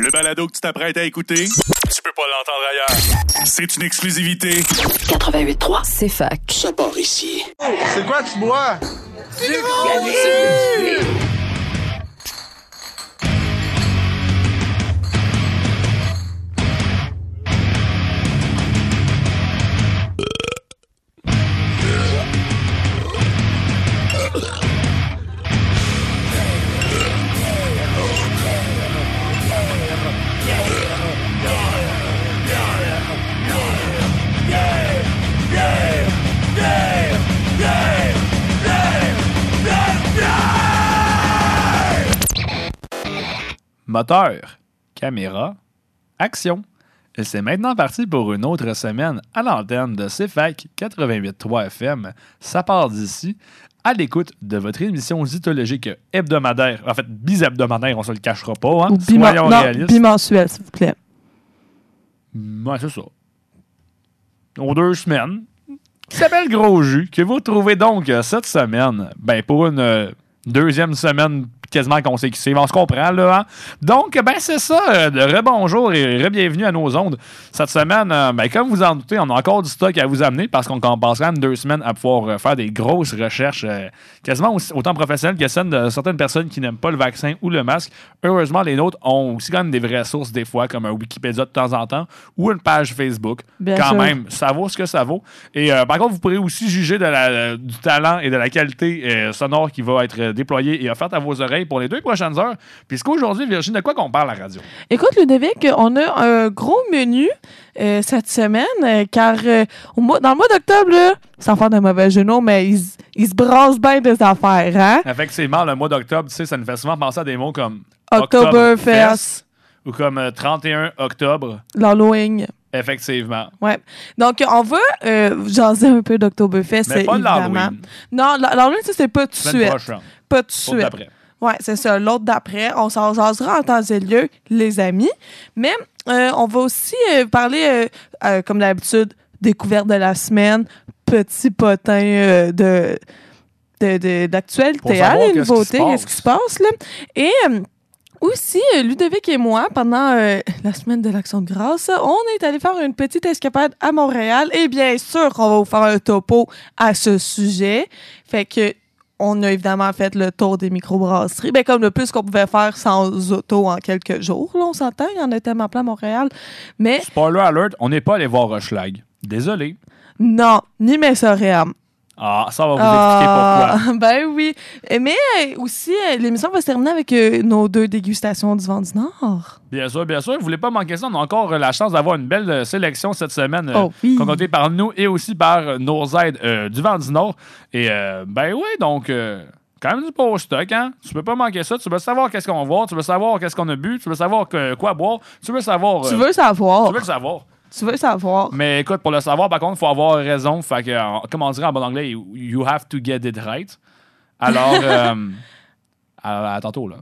Le balado que tu t'apprêtes à écouter, tu peux pas l'entendre ailleurs. C'est une exclusivité. 88.3, c'est fac. Ça part ici. C'est quoi tu bois? Moteur, caméra, action. Et c'est maintenant parti pour une autre semaine à l'antenne de CFAC 88.3 FM. Ça part d'ici, à l'écoute de votre émission zytologique hebdomadaire. En fait, bis-hebdomadaire, on se le cachera pas. Hein? Ou Soyons non, réalistes. bimensuel, s'il vous plaît. Ouais, c'est ça. Aux deux semaines. S'appelle Gros Jus, que vous retrouvez donc euh, cette semaine, ben pour une euh, deuxième semaine quasiment consécutive. On se comprend, là. hein? Donc, ben c'est ça. euh, de rebonjour et re-bienvenue à nos ondes. Cette semaine, euh, ben, comme vous en doutez, on a encore du stock à vous amener parce qu'on passe quand même deux semaines à pouvoir euh, faire des grosses recherches, quasiment aussi- autant professionnelles que celles de certaines personnes qui n'aiment pas le vaccin ou le masque. Heureusement, les nôtres ont aussi quand même des vraies sources des fois, comme un Wikipédia de temps en temps ou une page Facebook. Bien quand sûr. même, ça vaut ce que ça vaut. Et par contre, vous pourrez aussi juger de la- du talent et de la qualité sonore qui va être euh, déployée et offerte à vos oreilles pour les deux prochaines heures. Puisqu'aujourd'hui, Virginie, de quoi qu'on parle à la radio? Écoute, Ludovic, on a un gros menu euh, cette semaine, euh, car au mois- dans le mois d'octobre, sans faire de mauvais genoux, mais ils, ils se brassent bien des affaires, hein? Effectivement, le mois d'octobre, tu sais, ça nous fait souvent penser à des mots comme Oktoberfest. ou comme euh, 31 octobre. L'Halloween. Effectivement. Ouais. Donc, on va euh, jaser un peu d'Oktoberfest, Mais pas évidemment. Non, l'Halloween, ça, c'est pas tout de suite. Pas tout de suite. d'après. Ouais, c'est ça. L'autre d'après, on s'en jasera en temps et lieu, les amis. Mais euh, on va aussi euh, parler, comme d'habitude, découverte de la semaine, petit potin de de- de- d'actualité, savoir hein, les qu'est-ce qui nouveautés, se qu'est-ce qui se passe, là. Et aussi, Ludovic et moi, pendant euh, la semaine de l'Action de grâce, on est allé faire une petite escapade à Montréal. Et bien sûr qu'on va vous faire un topo à ce sujet. Fait que on a évidemment fait le tour des microbrasseries. Ben, comme le plus qu'on pouvait faire sans auto en quelques jours. Là, on s'entend, il y en a tellement plein à Montréal. Mais Spoiler alert, on n'est pas allé voir Rochelag. Désolé. non, ni Messorem. Ah, ça va vous expliquer pourquoi. ben oui. Mais euh, aussi, euh, l'émission va se terminer avec euh, nos deux dégustations du vent du Nord. Bien sûr, bien sûr. Vous voulez pas manquer ça. On a encore la chance d'avoir une belle sélection cette semaine. Oh oui. concoctée par nous et aussi par nos aides du Vent du Nord. Et ben oui, donc euh, quand même du beau stock, hein? Tu peux pas manquer ça. Tu veux savoir qu'est-ce qu'on va voir, tu veux savoir qu'est-ce qu'on a bu, tu veux savoir que- quoi boire, tu veux savoir. Tu veux savoir. tu veux le savoir. Tu veux savoir. Mais écoute, pour le savoir, par contre, il faut avoir raison. Fait que, comme on dirait en bon anglais, you- have to get it right. Alors, euh, à, à tantôt, là.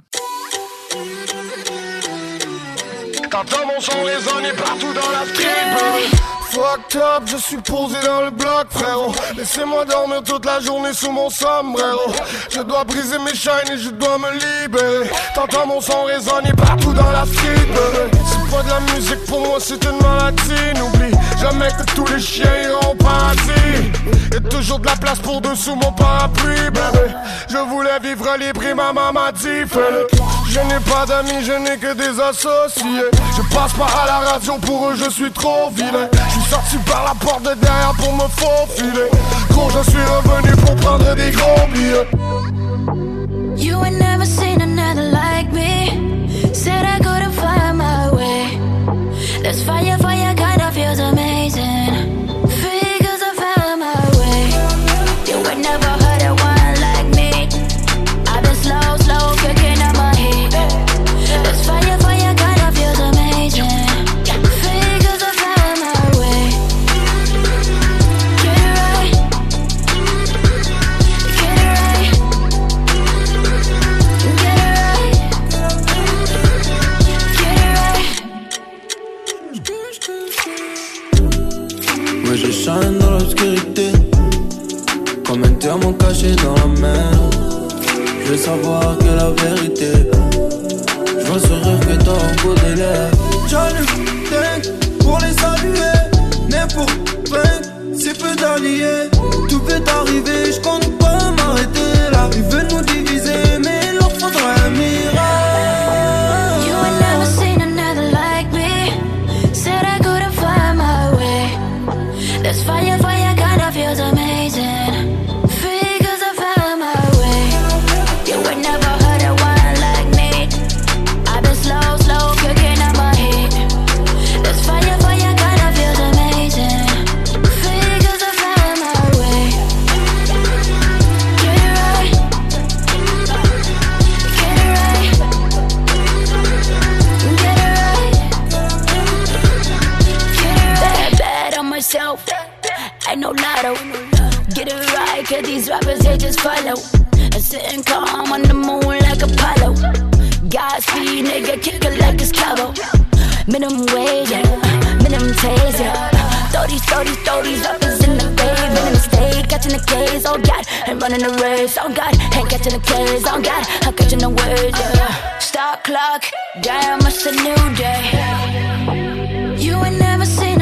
T'entends mon son résonner partout dans la street Fucked up, je suis posé dans le bloc, frérot. Laissez-moi dormir toute la journée sous mon sombrero. Je dois briser mes chaînes et je dois me libérer. T'entends mon son résonner partout dans la street, pas de la musique pour moi, c'est une maladie. N'oublie jamais que tous les chiens iront au paradis. Et toujours de la place pour deux sous mon parapluie, bébé. Je voulais vivre libre et ma maman m'a dit, fais-le. Je n'ai pas d'amis, je n'ai que des associés. Je passe pas à la radio, pour eux je suis trop vilain. Je suis sorti par la porte de derrière pour me faufiler. Gros, je suis revenu pour prendre des gros billets. This fire, fire caché dans la mer. Je veux savoir que la vérité. Je vois ce que t'as au bout des lèvres. J'allume pour les saluer. Mais pour peine, c'est peu d'alliés. Tout peut arriver, je compte follow. And sitting calm on the moon like Apollo. Godspeed, nigga, kick it like it's Cabo. Minimum wage, yeah. Minimum taste, yeah. Throw these, throw these, throw these rappers in the grave. In the catching the case, oh God. Ain't running the race, oh God. Ain't catching the case, oh God. I'm catching the words, yeah. Stop clock, damn, it's a new day. You ain't never seen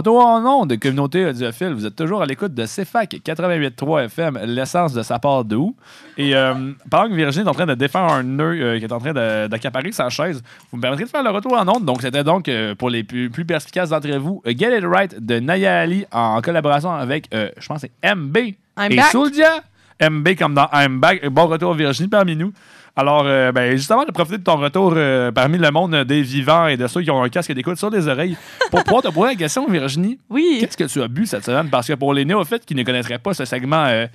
retour en nom de communauté audiophile. Vous êtes toujours à l'écoute de CFAC 88.3 FM, l'essence de sa part de où. Et euh, pendant que Virginie est en train de défaire un nœud euh, qui est en train d'accaparer sa chaise, vous me permettrez de faire le retour en ondes? Donc, c'était donc euh, pour les plus, plus perspicaces d'entre vous, Get It Right de Naya Ali en collaboration avec, je pense, c'est MB I'm et back. Souldia. MB comme dans I'm Back. Bon retour, Virginie, parmi nous. Alors, euh, ben, justement, de profiter de ton retour euh, parmi le monde des vivants et de ceux qui ont un casque d'écoute sur les oreilles pour pouvoir te poser la question, Virginie. Oui. Qu'est-ce que tu as bu cette semaine? Parce que pour les néophytes qui ne connaîtraient pas ce segment, euh,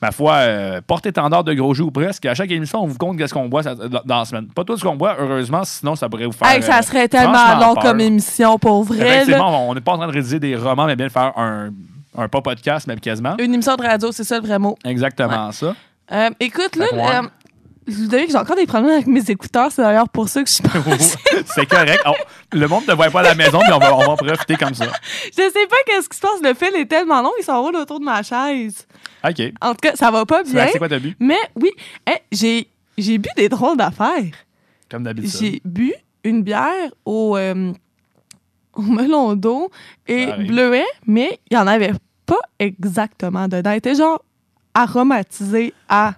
ma foi, euh, porte-étendard de gros jeux ou presque, à chaque émission, on vous compte qu'est-ce qu'on boit ça- dans la semaine. Pas tout ce qu'on boit, heureusement, sinon ça pourrait vous faire. Hey, ça serait tellement long peur. comme émission pour vrai. là. Effectivement, on n'est pas en train de rédiger des romans, mais bien de faire un, un pas podcast, même quasiment. Une émission de radio, c'est ça le vrai mot. Exactement ça. Euh, écoute, là, euh, vous savez que j'ai encore des problèmes avec mes écouteurs. C'est d'ailleurs pour ça que je suis passée. C'est correct. Oh, le monde ne te voit pas à la maison, mais on va, on va en profiter comme ça. Je sais pas qu'est-ce qui se passe. Le fil est tellement long, il s'enroule autour de ma chaise. OK. En tout cas, ça va pas bien. C'est quoi t'as bu? Mais oui, hey, j'ai j'ai bu des drôles d'affaires. Comme d'habitude. J'ai bu une bière au, euh, au melon d'eau et bleuet, mais il y en avait pas exactement dedans. Il était genre aromatisé à.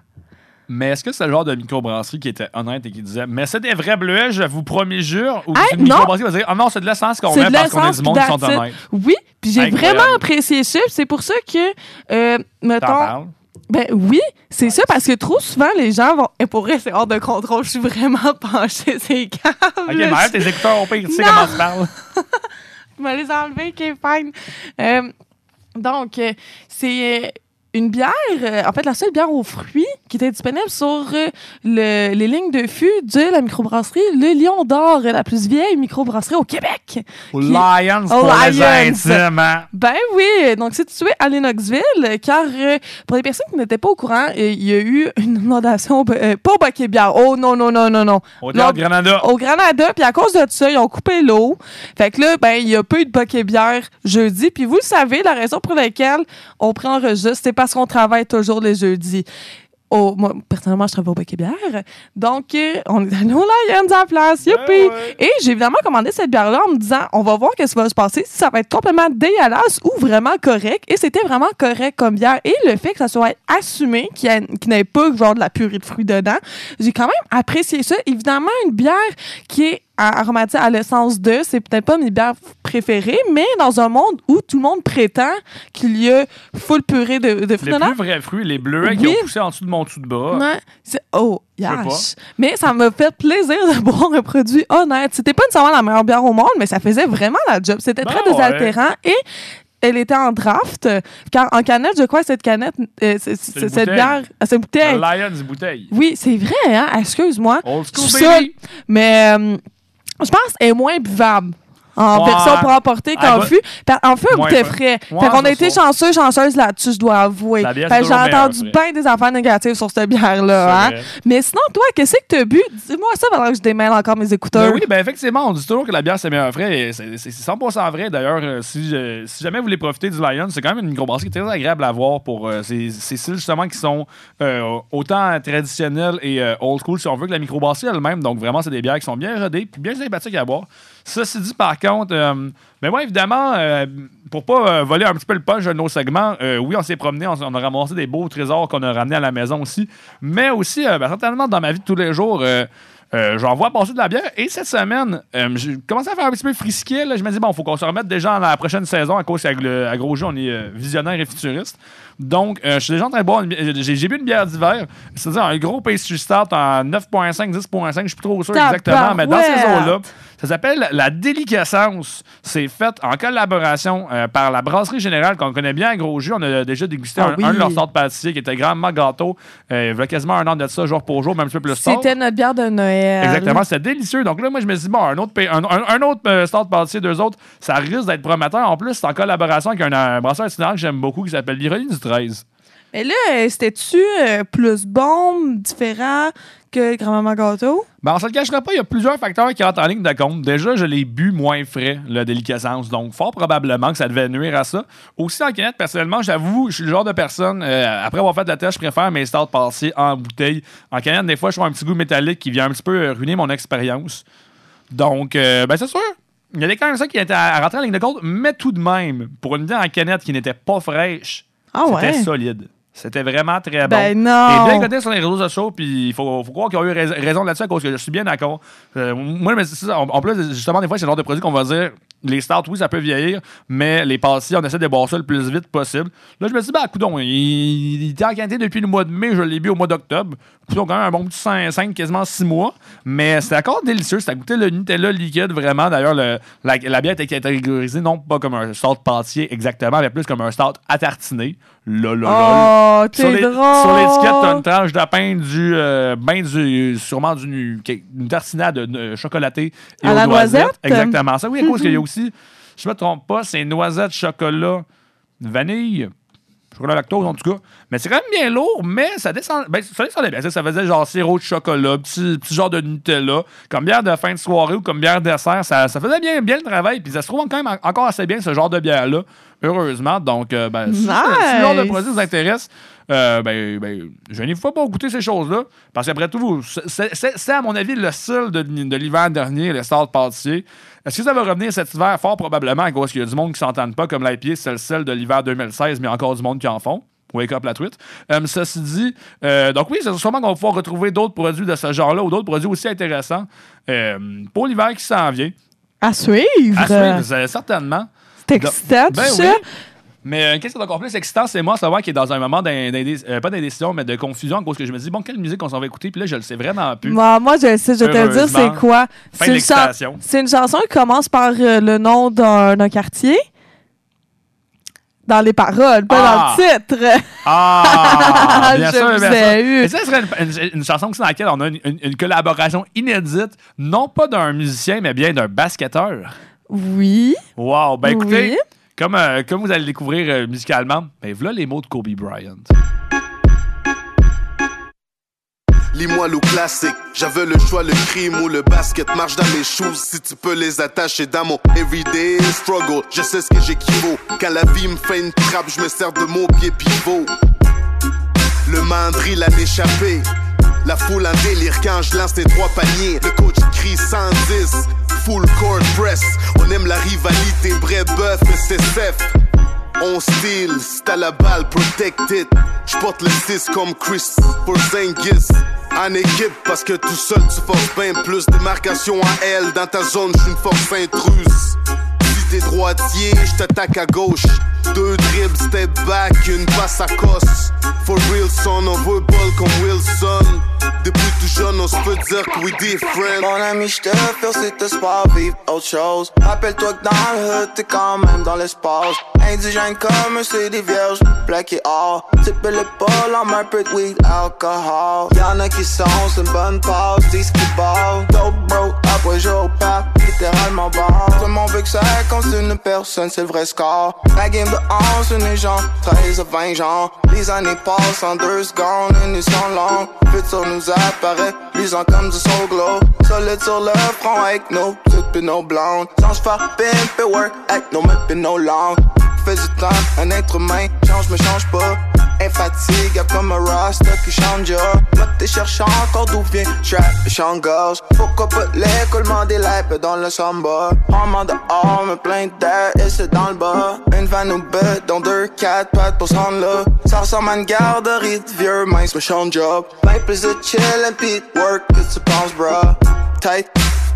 Mais est-ce que c'est le genre de microbrasserie qui était honnête et qui disait Mais c'est des vrais bleuets, je vous promets, jure? Ou Hey, c'est une microbrasserie qui va dire Ah non, c'est de l'essence qu'on met parce qu'on est du monde qui sont honnêtes. Oui, puis j'ai vraiment apprécié ça. C'est pour ça que, euh, mettons, ben oui, c'est ça parce que trop souvent les gens vont. Et pour vrai, c'est hors de contrôle. Je suis vraiment penchée, c'est câble. Ok, mais arrête tes écouteurs au pire, tu sais comment tu parles. Je vais les enlever, qui est fine. Euh, donc, euh, c'est euh, une bière, euh, en fait, la seule bière aux fruits qui était disponible sur euh, le- les lignes de fût de la microbrasserie Le Lion d'Or, la plus vieille microbrasserie au Québec. Au Qui- Lions Au pour les Lions. intimes. hein? Ben oui, donc c'est situé à Lennoxville, car euh, pour les personnes qui n'étaient pas au courant, euh, il y a eu une inondation, euh, pas au baquet bière, oh non, non, non, non, non. Au Granada. au Granada, puis à cause de ça, ils ont coupé l'eau. Fait que là, ben, il y a peu de bokeh bière jeudi. Puis vous le savez, la raison pour laquelle on prend enregistre, c'est parce qu'on travaille toujours les jeudis. Au- moi, personnellement, je travaille au bokeh bière. Donc, euh, on est allé au Lions la place. Youpi! Ben ouais. Et j'ai évidemment commandé cette bière-là en me disant, on va voir qu'est-ce qui va se passer, si ça va être complètement dégueulasse ou vraiment correct. Et c'était vraiment correct comme bière. Et le fait que ça soit assumé, qu'il n'y ait pas genre de la purée de fruits dedans, j'ai quand même apprécié ça. Évidemment, une bière qui est aromatisée à l'essence de, c'est peut-être pas mes bières préférées, mais dans un monde où tout le monde prétend qu'il y a full purée de, de fruits Les plus vrais fruits, les bleuets qui Oui. ont poussé en dessous de mon dessous de bras. Ouais, oh, yash. Mais ça m'a fait plaisir de boire un produit honnête. C'était pas nécessairement la meilleure bière au monde, mais ça faisait vraiment la job. C'était Ben très ouais. désaltérant et elle était en draft. Car en canette, je crois que cette canette, euh, c'est- une cette bouteille. bière, ah, cette bouteille. Lions bouteille. Oui, c'est vrai, hein? Excuse-moi. Old school, baby. mais euh, je pense est moins buvable. En Ouais. version pour emporter Ah, qu'en bah- fût. En fût, goûtait fun. frais? Ouais, fait qu'on a été ça. chanceux, chanceuse là-dessus, je dois avouer. Fait j'ai entendu bien des affaires négatives sur cette bière-là. Hein? Mais sinon, toi, qu'est-ce que t'as bu? Dis-moi ça pendant que je démêle encore mes écouteurs. Ben oui, ben effectivement, on dit toujours que la bière c'est meilleur frais. C'est c'est 100% vrai. D'ailleurs, euh, si, euh, si jamais vous voulez profiter du Lion, c'est quand même une microbrasserie très agréable à voir pour euh, ces, ces styles justement qui sont euh, autant traditionnels et old school si on veut que la microbrasserie elle-même. Donc vraiment, c'est des bières qui sont bien rodées puis bien sympathiques à boire. Ceci dit, par contre. Euh, mais moi, évidemment, euh, pour pas euh, voler un petit peu le punch de nos segments, euh, oui, on s'est promené, on, on a ramassé des beaux trésors qu'on a ramenés à la maison aussi. Mais aussi, euh, ben, certainement, dans ma vie de tous les jours, j'en vois passer de la bière. Et cette semaine, j'ai commencé à faire un petit peu frisquet. Là. Je me dis, bon, faut qu'on se remette déjà dans la prochaine saison à cause qu'avec le à Gros Jeu, on est visionnaire et futuriste. Donc, je suis déjà en train de boire. J'ai bu une bière d'hiver, c'est-à-dire un gros pastry start en 9,5, 10,5. Je suis plus trop sûr exactement, mais dans ces eaux-là, ça s'appelle la déliquescence. C'est fait en collaboration euh, par la Brasserie Générale qu'on connaît bien à Gros Jus. On a déjà dégusté Ah un, oui. un de leurs sortes pâtissiers qui était grandement gâteau. Euh, il y a quasiment un an de ça, jour pour jour, même un petit peu plus tard. C'était notre bière de Noël. Exactement, c'était délicieux. Donc là, moi, je me suis dit, bon, un autre, un, un- un autre euh, start pâtissier, deux autres, ça risque d'être prometteur. En plus, c'est en collaboration avec un, brasseur itinérant que j'aime beaucoup qui s'appelle l'Ironie du 13. Mais là, euh, c'était-tu plus bon, différent? Que Grand-Maman Gâteau? Ben, on se le cachera pas, il y a plusieurs facteurs qui rentrent en ligne de compte. Déjà, je l'ai bu moins frais, le délicatesse. Donc, fort probablement que ça devait nuire à ça. Aussi, en canette, personnellement, j'avoue, je suis le genre de personne, euh, après avoir fait de la tête, je préfère mes stouts passés en bouteille. En canette, des fois, je trouve un petit goût métallique qui vient un petit peu euh, ruiner mon expérience. Donc, euh, ben, c'est sûr. Il y avait quand même ça qui était à, rentrer en ligne de compte, mais tout de même, pour une bière en canette qui n'était pas fraîche, Ah c'était solide. C'était vraiment très bon. Ben Et non! bien coté sur les réseaux sociaux, puis il faut, faut croire qu'ils ont eu rais- raison là-dessus, à cause que je suis bien d'accord. Euh, moi, mais ça, en, en plus, justement, des fois, c'est le genre de produit qu'on va dire, les stouts, oui, ça peut vieillir, mais les pastilles, on essaie de boire ça le plus vite possible. Là, je me suis dit, bah, coudon, il, il était en quantité depuis le mois de mai, je l'ai bu au mois d'octobre. Coudon, quand même un bon petit 5, quasiment 6 mois. Mais c'était encore délicieux, ça goûtait le Nutella liquide, vraiment. D'ailleurs, le- la, la bière était catégorisée non pas comme un stout pâtissier exactement, mais plus comme un stout à tartiner. Là. Oh, Sur les- drôle! sur l'étiquette, t'as une tranche de pain du, euh, ben du, sûrement du, une tartinade euh, chocolatée et À aux la noisette? Exactement. Ça, oui, à cause qu'il y a aussi, je me trompe pas, c'est noisettes, chocolat, vanille, lactose en tout cas. Mais c'est quand même bien lourd, mais ça descend, ben, ça descendait bien. Ça, ça faisait genre sirop de chocolat, petit, petit genre de Nutella, comme bière de fin de soirée ou comme bière dessert. Ça, ça faisait bien, bien le travail, puis ça se trouve quand même en- encore assez bien, ce genre de bière-là, heureusement. Donc, euh, ben, si, le genre de produit vous intéresse, euh, ben, ben, je n'y faut pas goûter ces choses-là. Parce qu'après tout, c'est- à mon avis le style de, de l'hiver dernier, le start pâtissier. Est-ce que ça va revenir cet hiver? Fort probablement, à cause qu'il y a du monde qui s'entende pas, comme l'IPA, c'est le de l'hiver 2016, mais il y a encore du monde qui en font. Wake up la truite. Euh, ceci dit, euh, donc oui, c'est sûrement qu'on va pouvoir retrouver d'autres produits de ce genre-là ou d'autres produits aussi intéressants euh, pour l'hiver qui s'en vient. À suivre! À suivre, certainement. C'est excitant, Ben ça. oui. Mais euh, qu'est-ce qui est encore plus excitant, c'est moi savoir qu'il est dans un moment euh, pas d'indécision, mais de confusion, à cause que je me dis, bon, quelle musique on s'en va écouter, puis là, je le sais vraiment plus. Moi, moi, je sais, je vais te dire, c'est quoi? C'est une, chan- chanson qui commence par euh, le nom d'un quartier. Dans les paroles, pas Ah! dans le titre. Ah, bien Je sûr, bien sûr. Et ça serait une, une- une chanson dans laquelle on a une collaboration inédite, non pas d'un musicien, mais bien d'un basketteur. Oui. Wow, ben écoutez, Oui. Comme, euh, comme vous allez le découvrir euh, musicalement, ben voilà les mots de Kobe Bryant. Lis-moi le classique. J'avais le choix, le crime ou le basket. Marche dans mes shoes si tu peux les attacher dans mon everyday struggle. Je sais ce que j'équivaut. Quand la vie me fait une trappe, je me sers de mon pied pivot. Le mandril a échappé. La foule en délire quand je lance tes trois paniers. Le coach crie 110. Full court press. On aime la rivalité. Vrai bœuf, SSF. On style, c'est la balle, protected. J'porte le 6 comme Chris Porzingis. En équipe, parce que tout seul tu forces bien plus. Démarcation à L, dans ta zone, j'suis une force intruse. Si t'es droitier, j't'attaque à gauche. Deux dribbles, step back, une passe à cosse. For real son, on veut ball comme Wilson. Depuis tout jeune, on se peut dire que we different. Mon ami, je te félicite espoir, vivre autre chose. Rappelle-toi que dans le hood, t'es quand même dans l'espace. Indigène comme un CD vierge, plaqué or. Type l'épaule en un peu de weed, alcool. Y'en a qui sont, c'est une bonne pause, disent qu'ils ballent. Dope bro, après jour pas, littéralement ball. Tout le monde veut que ça compte une personne, c'est le vrai score. La game de 11, une gens, 13 à 20 gens. Les années passent en deux secondes, et nous sont longues. Futur nous apparaît, luisant comme du soul glow. Solide sur le front avec nos petites nos blondes. Sans se faire pimp et work avec nos pis nos langues. Fais du temps, un être humain, change mais change pas. Y'a comme un rasta qui change Moi t'es cherchant encore d'où vient trap. Gauche Pourquoi pas l'écoulement des lapes dans le samba? En de armes, plein d'air et c'est dans le bas. Une van ou bête dans deux, quatre pattes pour se là. Ça ressemble à une garderie de vieux mince mais change job. Ben plus de chill and beat work que tu penses bro Tight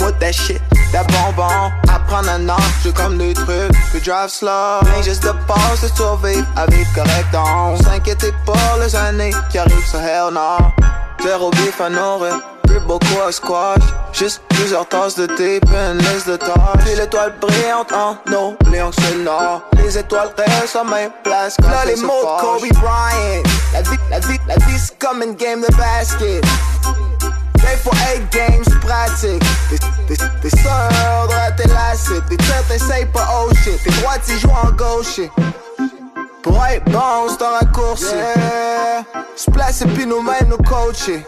with that shit, that bonbon. Apprendre un jeu comme des trucs, que drive slow. Mais juste de passe de survivre à vivre correct. On s'inquiéter pas les années qui arrivent sur hell no. Zéro bif à nourrir, plus beaucoup à squash. Juste plusieurs tasses de thé, puis une liste de tâches. Puis l'étoile brillante en nos lions c'est nord. Les étoiles restent à même place. Là, les mots de Kobe Bryant. La vie, la vie, la vie, c'est comme une game de basket. For eight games pratique. T'es, t'es, t'es sûr de rater la suite. T'es sûr, t'essayes pas oh shit. T'es droit, tu joues en gauche. Pour être bon, c'est un raccourci. Yeah. Se placer puis nous-mêmes nous coacher.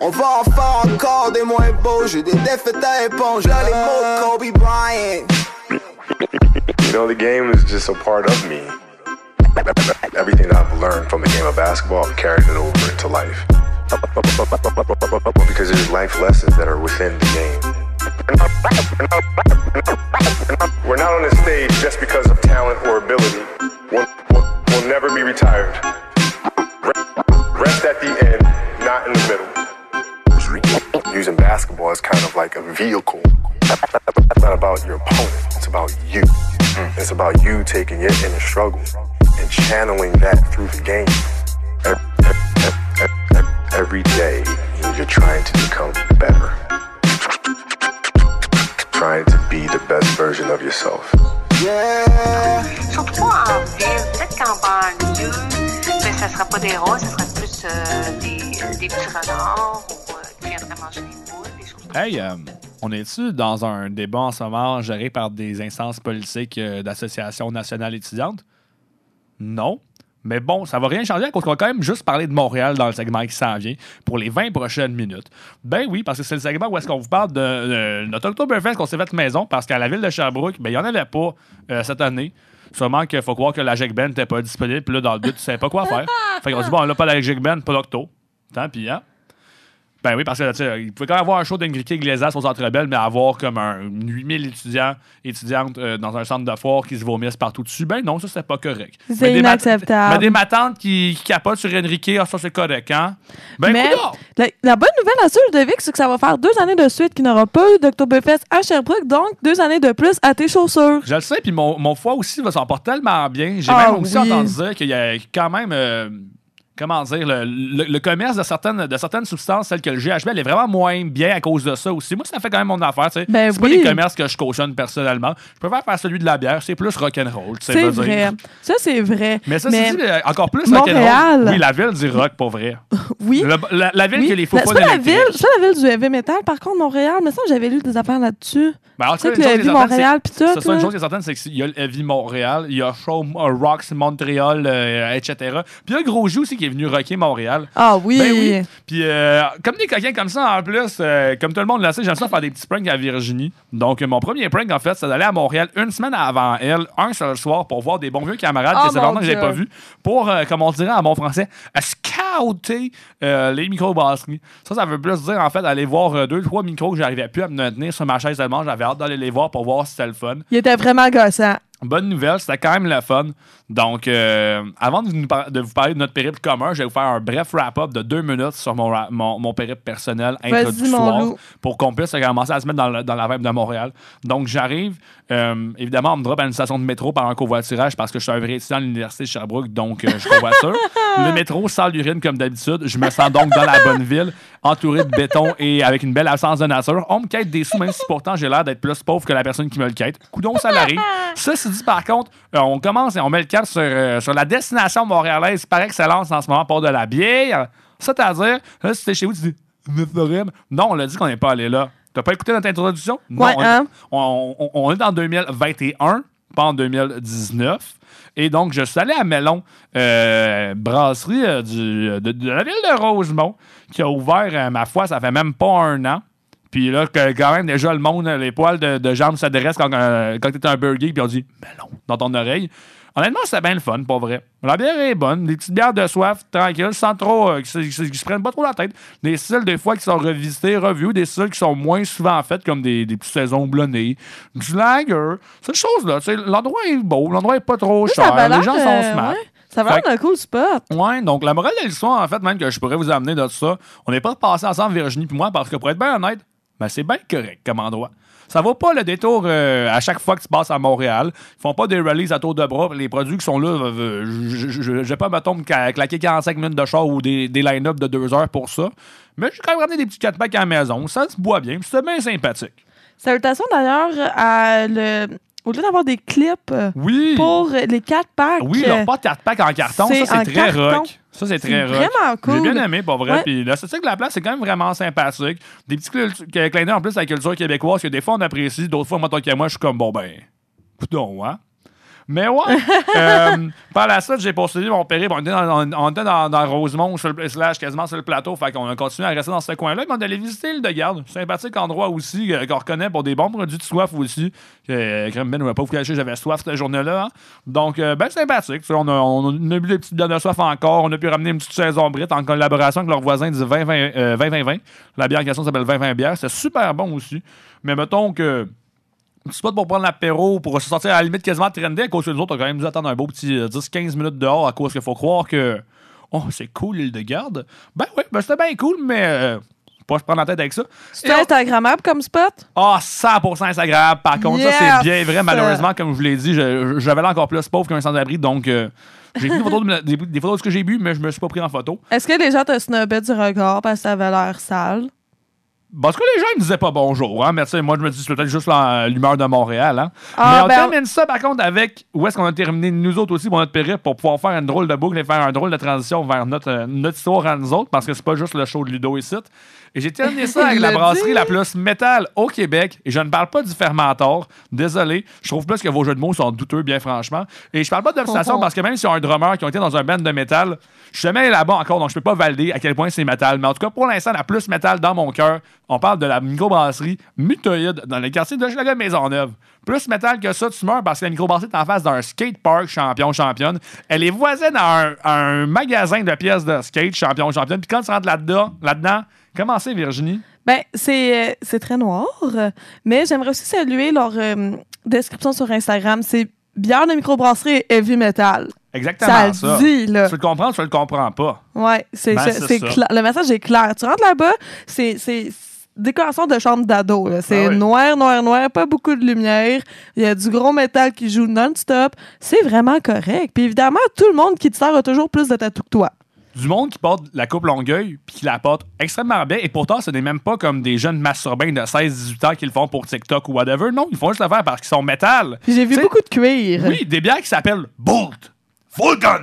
On va en faire encore des moins beaux. J'ai des défaites à éponge. Là, les mots Kobe Bryant. You know, the game is just a part of me. Everything I've learned from the game of basketball, I've carried it over into life. Because there's life lessons that are within the game. We're not on this stage just because of talent or ability. We'll, we'll, never be retired. Rest at the end, not in the middle. Using basketball is kind of like a vehicle. It's not about your opponent, it's about you. It's about you taking your inner struggle and channeling that through the game every day you're trying to become better. Trying to be the best version of yourself. Yeah. Surtout en ville, peut-être qu'en banlieue, ben, ça sera pas des roses, ça sera plus euh, des, des petits renards ou euh, qui viendraient manger des poules, des choses comme Hey, euh, on est-tu dans un débat en ce moment géré par des instances politiques euh, d'associations nationales étudiantes? Non. Mais bon, ça va rien changer parce qu'on va quand même juste parler de Montréal dans le segment qui s'en vient pour les 20 prochaines minutes. Ben oui, parce que c'est le segment où est-ce qu'on vous parle de, de notre Oktoberfest qu'on s'est fait maison parce qu'à la ville de Sherbrooke, ben il n'y en avait pas euh, cette année. Sûrement qu'il faut croire que la Jack Ben n'était pas disponible. Puis là, dans le but, tu savais pas quoi faire. Fait qu'on dit, bon, on n'a pas la Jack Ben, pas d'octo. Tant pis, hein? Ben oui, parce que, tu sais, il pouvait quand même avoir un show d'Enrique Iglesias au Centre Bell, mais avoir comme un 8000 étudiants, étudiantes euh, dans un centre de foire qui se vomissent partout dessus, ben non, ça, c'est pas correct. C'est mat- inacceptable. Mais des matantes qui, qui capotent sur Enrique, ah, ça, c'est correct, hein? Ben, Mais la, la bonne nouvelle à Ludovic, c'est que ça va faire deux années de suite qu'il n'aura pas eu d'Octoberfest à Sherbrooke, donc deux années de plus à tes chaussures. Je le sais, puis mon, mon foie aussi va s'en porter tellement bien. J'ai Ah même aussi oui. entendu dire qu'il y a quand même. euh, comment dire, le, le- le commerce de certaines, de certaines substances, telles que le GHB, elle est vraiment moins bien à cause de ça aussi. Moi, ça fait quand même mon affaire. tu sais. Ben c'est pas des commerces que je cautionne personnellement. Je préfère faire celui de la bière. C'est plus rock'n'roll. C'est dire. vrai. Ça, c'est vrai. Mais ça, c'est encore plus Montréal- rock'n'roll. Oui, la ville du rock, pour vrai. oui. Le- la, la ville oui. que les faux Ben, pas c'est pas la ville, la ville du heavy metal. Par contre, Montréal, mais ça, j'avais lu des affaires là-dessus. Ben, en tout Tu sais cas, le Heavy Montréal, pis tout, C'est ça, une chose qui est certaine, c'est qu'il y a le Heavy Montréal, il y a Show euh, Rocks Montréal, euh, etc. Puis il y a Gros Jus aussi qui est venu rocker Montréal. Ah oui. Ben oui. Puis euh, comme des coquins comme ça, en plus, euh, comme tout le monde le sait, j'aime ça faire des petits pranks à Virginie. Donc, mon premier prank, en fait, c'est d'aller à Montréal une semaine avant elle, un seul soir, pour voir des bons vieux camarades Oh que c'est longtemps que Dieu. pas vu, pour, euh, comme on dirait en bon français, scouter euh, les microbrasseries. Ça, ça veut plus dire, en fait, aller voir deux, trois micros que j'arrivais plus à me tenir sur ma chaise de manche. J'avais hâte d'aller les voir pour voir si c'était le fun. Il était vraiment gossant. Bonne nouvelle, c'était quand même le fun. Donc, euh, avant de, vous parler de notre périple commun, je vais vous faire un bref wrap-up de deux minutes sur mon, mon, mon périple personnel introductoire pour qu'on puisse commencer à se mettre dans, le- dans la vibe de Montréal. Donc, j'arrive. euh, évidemment, on me drop à une station de métro par un covoiturage parce que je suis un vrai étudiant à l'Université de Sherbrooke, donc euh, je covoiture. le métro sans l'urine comme d'habitude. Je me sens donc dans la bonne ville, entouré de béton et avec une belle absence de nature. On me quête des sous, même si pourtant j'ai l'air d'être plus pauvre que la personne qui me le quête. Coudon salarié. Ceci dit, par contre, euh, on commence et on met le cap sur, euh, sur la destination montréalaise par excellence en ce moment pour de la bière. C'est-à-dire, là, si t'es chez vous, tu dis. Non, on l'a dit qu'on n'est pas allé là. T'as pas écouté notre introduction? Non, Ouais, on, hein? on- on- on est en 2021, pas en 2019. Et donc, je suis allé à Melon, euh, brasserie euh, du- de, de la ville de Rosemont, qui a ouvert, euh, ma foi, ça fait même pas un an. Puis là, que, quand même, déjà, le monde, les poils de, de jambes s'adressent quand, euh, quand t'es un burger, puis on dit Melon dans ton oreille. Honnêtement, c'est bien le fun, pas vrai. La bière est bonne, des petites bières de soif, tranquilles, sans trop, euh, qui, se, qui se- qui se prennent pas trop la tête. Des styles, des fois, qui sont revisités, revus, des styles qui sont moins souvent faits, comme des, des petites saisons blonnées, du lager, cette chose-là. L'endroit est beau, l'endroit est pas trop Oui, cher, les gens sont euh, smart. ouais. Ça va être un cool spot. Ouais, donc la morale de l'histoire, en fait, même que je pourrais vous amener de ça, on n'est pas passé ensemble, Virginie puis moi, parce que pour être bien honnête, ben, c'est bien correct comme endroit. Ça vaut pas le détour euh, à chaque fois que tu passes à Montréal. Ils font pas des releases à tour de bras. Les produits qui sont là, euh, je- je vais pas, mettons, claquer 45 minutes de char ou des, des line-up de deux heures pour ça. Mais j'ai quand même ramené des petits 4 packs à la maison. Ça se boit bien. C'est bien sympathique. Salutations d'ailleurs à le. Au lieu d'avoir des clips euh, Oui. pour les 4 packs. Oui, euh, leur pas 4 packs en carton, c'est ça c'est très carton. rock. Ça c'est très rock. vraiment cool. J'ai bien aimé, pas vrai. Ouais. Puis l'esthétique de la place, c'est quand même vraiment sympathique. Des petits cl- cl- clins d'œil en plus à la culture québécoise que des fois on apprécie, d'autres fois, moi, tant qu'à moi, je suis comme bon ben, coudon, hein. Mais ouais, euh, par la suite, j'ai poursuivi mon périple. On était dans, on- on était dans, dans Rosemont, sur le, slash quasiment sur le plateau. Fait qu'on a continué à rester dans ce coin-là. Puis on allait visiter l'île de Garde. Sympathique endroit aussi, euh, qu'on reconnaît pour des bons produits de soif aussi. Euh, Crème Ben, on va pas vous cacher, j'avais soif cette journée-là. hein. Donc, ben sympathique. On a, on a bu des petites bières de soif encore. On a pu ramener une petite saison brite en collaboration avec leurs voisins du 20-20-20. La bière en question s'appelle 20-20 bière. C'est super bon aussi. Mais mettons que spot pour prendre l'apéro, pour se sortir à la limite quasiment trendy, à cause que nous autres, on a quand même dû attendre un beau petit euh, 10-15 minutes dehors à cause qu'il faut croire que oh, c'est cool l'île de garde. Ben oui, ben c'était bien cool, mais euh, pas se prendre la tête avec ça. C'est Instagrammable comme spot? Ah, 100% Instagram. Par contre, ça, c'est bien vrai. Malheureusement, comme je vous l'ai dit, j'avais l'air encore plus pauvre qu'un sans-abri. Donc, euh, j'ai pris des photos, de- des, des photos de ce que j'ai bu, mais je me suis pas pris en photo. Est-ce que les gens te snobbaient du regard parce que ça avait l'air sale? Parce que les gens me disaient pas bonjour, hein, sais, moi je me dis c'est peut-être juste l'humeur de Montréal. Hein. Ah, mais on ben- termine ça par contre avec où est-ce qu'on a terminé nous autres aussi pour notre périple pour pouvoir faire une drôle de boucle et faire un drôle de transition vers notre, euh, notre histoire à nous autres parce que c'est pas juste le show de Ludo ici. Et j'ai terminé ça avec la brasserie la plus métal au Québec. Et je ne parle pas du fermentor. Désolé. Je trouve plus que vos jeux de mots sont douteux, bien franchement. Et je parle pas d'obsession parce que même si on a un drummer qui ont été dans un band de métal, je suis jamais là-bas encore, donc je peux pas valider à quel point c'est métal. Mais en tout cas, pour l'instant, la plus métal dans mon cœur, on parle de la microbrasserie Mutoïde dans le quartier de Schlager Maisonneuve. Plus métal que ça, tu meurs parce que la microbrasserie est en face d'un skate park champion championne. Elle est voisine à un, à un magasin de pièces de skate champion championne. Puis quand tu rentres là-dedans, là-dedans, comment c'est Virginie? Ben, c'est euh, c'est très noir, mais j'aimerais aussi saluer leur euh, description sur Instagram. C'est bière de microbrasserie et heavy metal. Exactement Ça ça. le dit, là. Tu le comprends, tu le comprends pas? Ouais, c'est Ben. Le message est clair. Tu rentres là-bas, c'est décoration de chambre d'ado. C'est Ah oui. noir, noir, noir, pas beaucoup de lumière. Il y a du gros métal qui joue non-stop. C'est vraiment correct. Puis évidemment, tout le monde qui te sert a toujours plus de tatou que toi. Du monde qui porte la coupe Longueuil puis qui la porte extrêmement bien. Et pourtant, ce n'est même pas comme des jeunes masturbains de 16-18 ans qui le font pour TikTok ou whatever. Non, ils font juste le faire parce qu'ils sont métal. J'ai vu beaucoup de cuir. Oui, des bières qui s'appellent Bolt, Vulcan.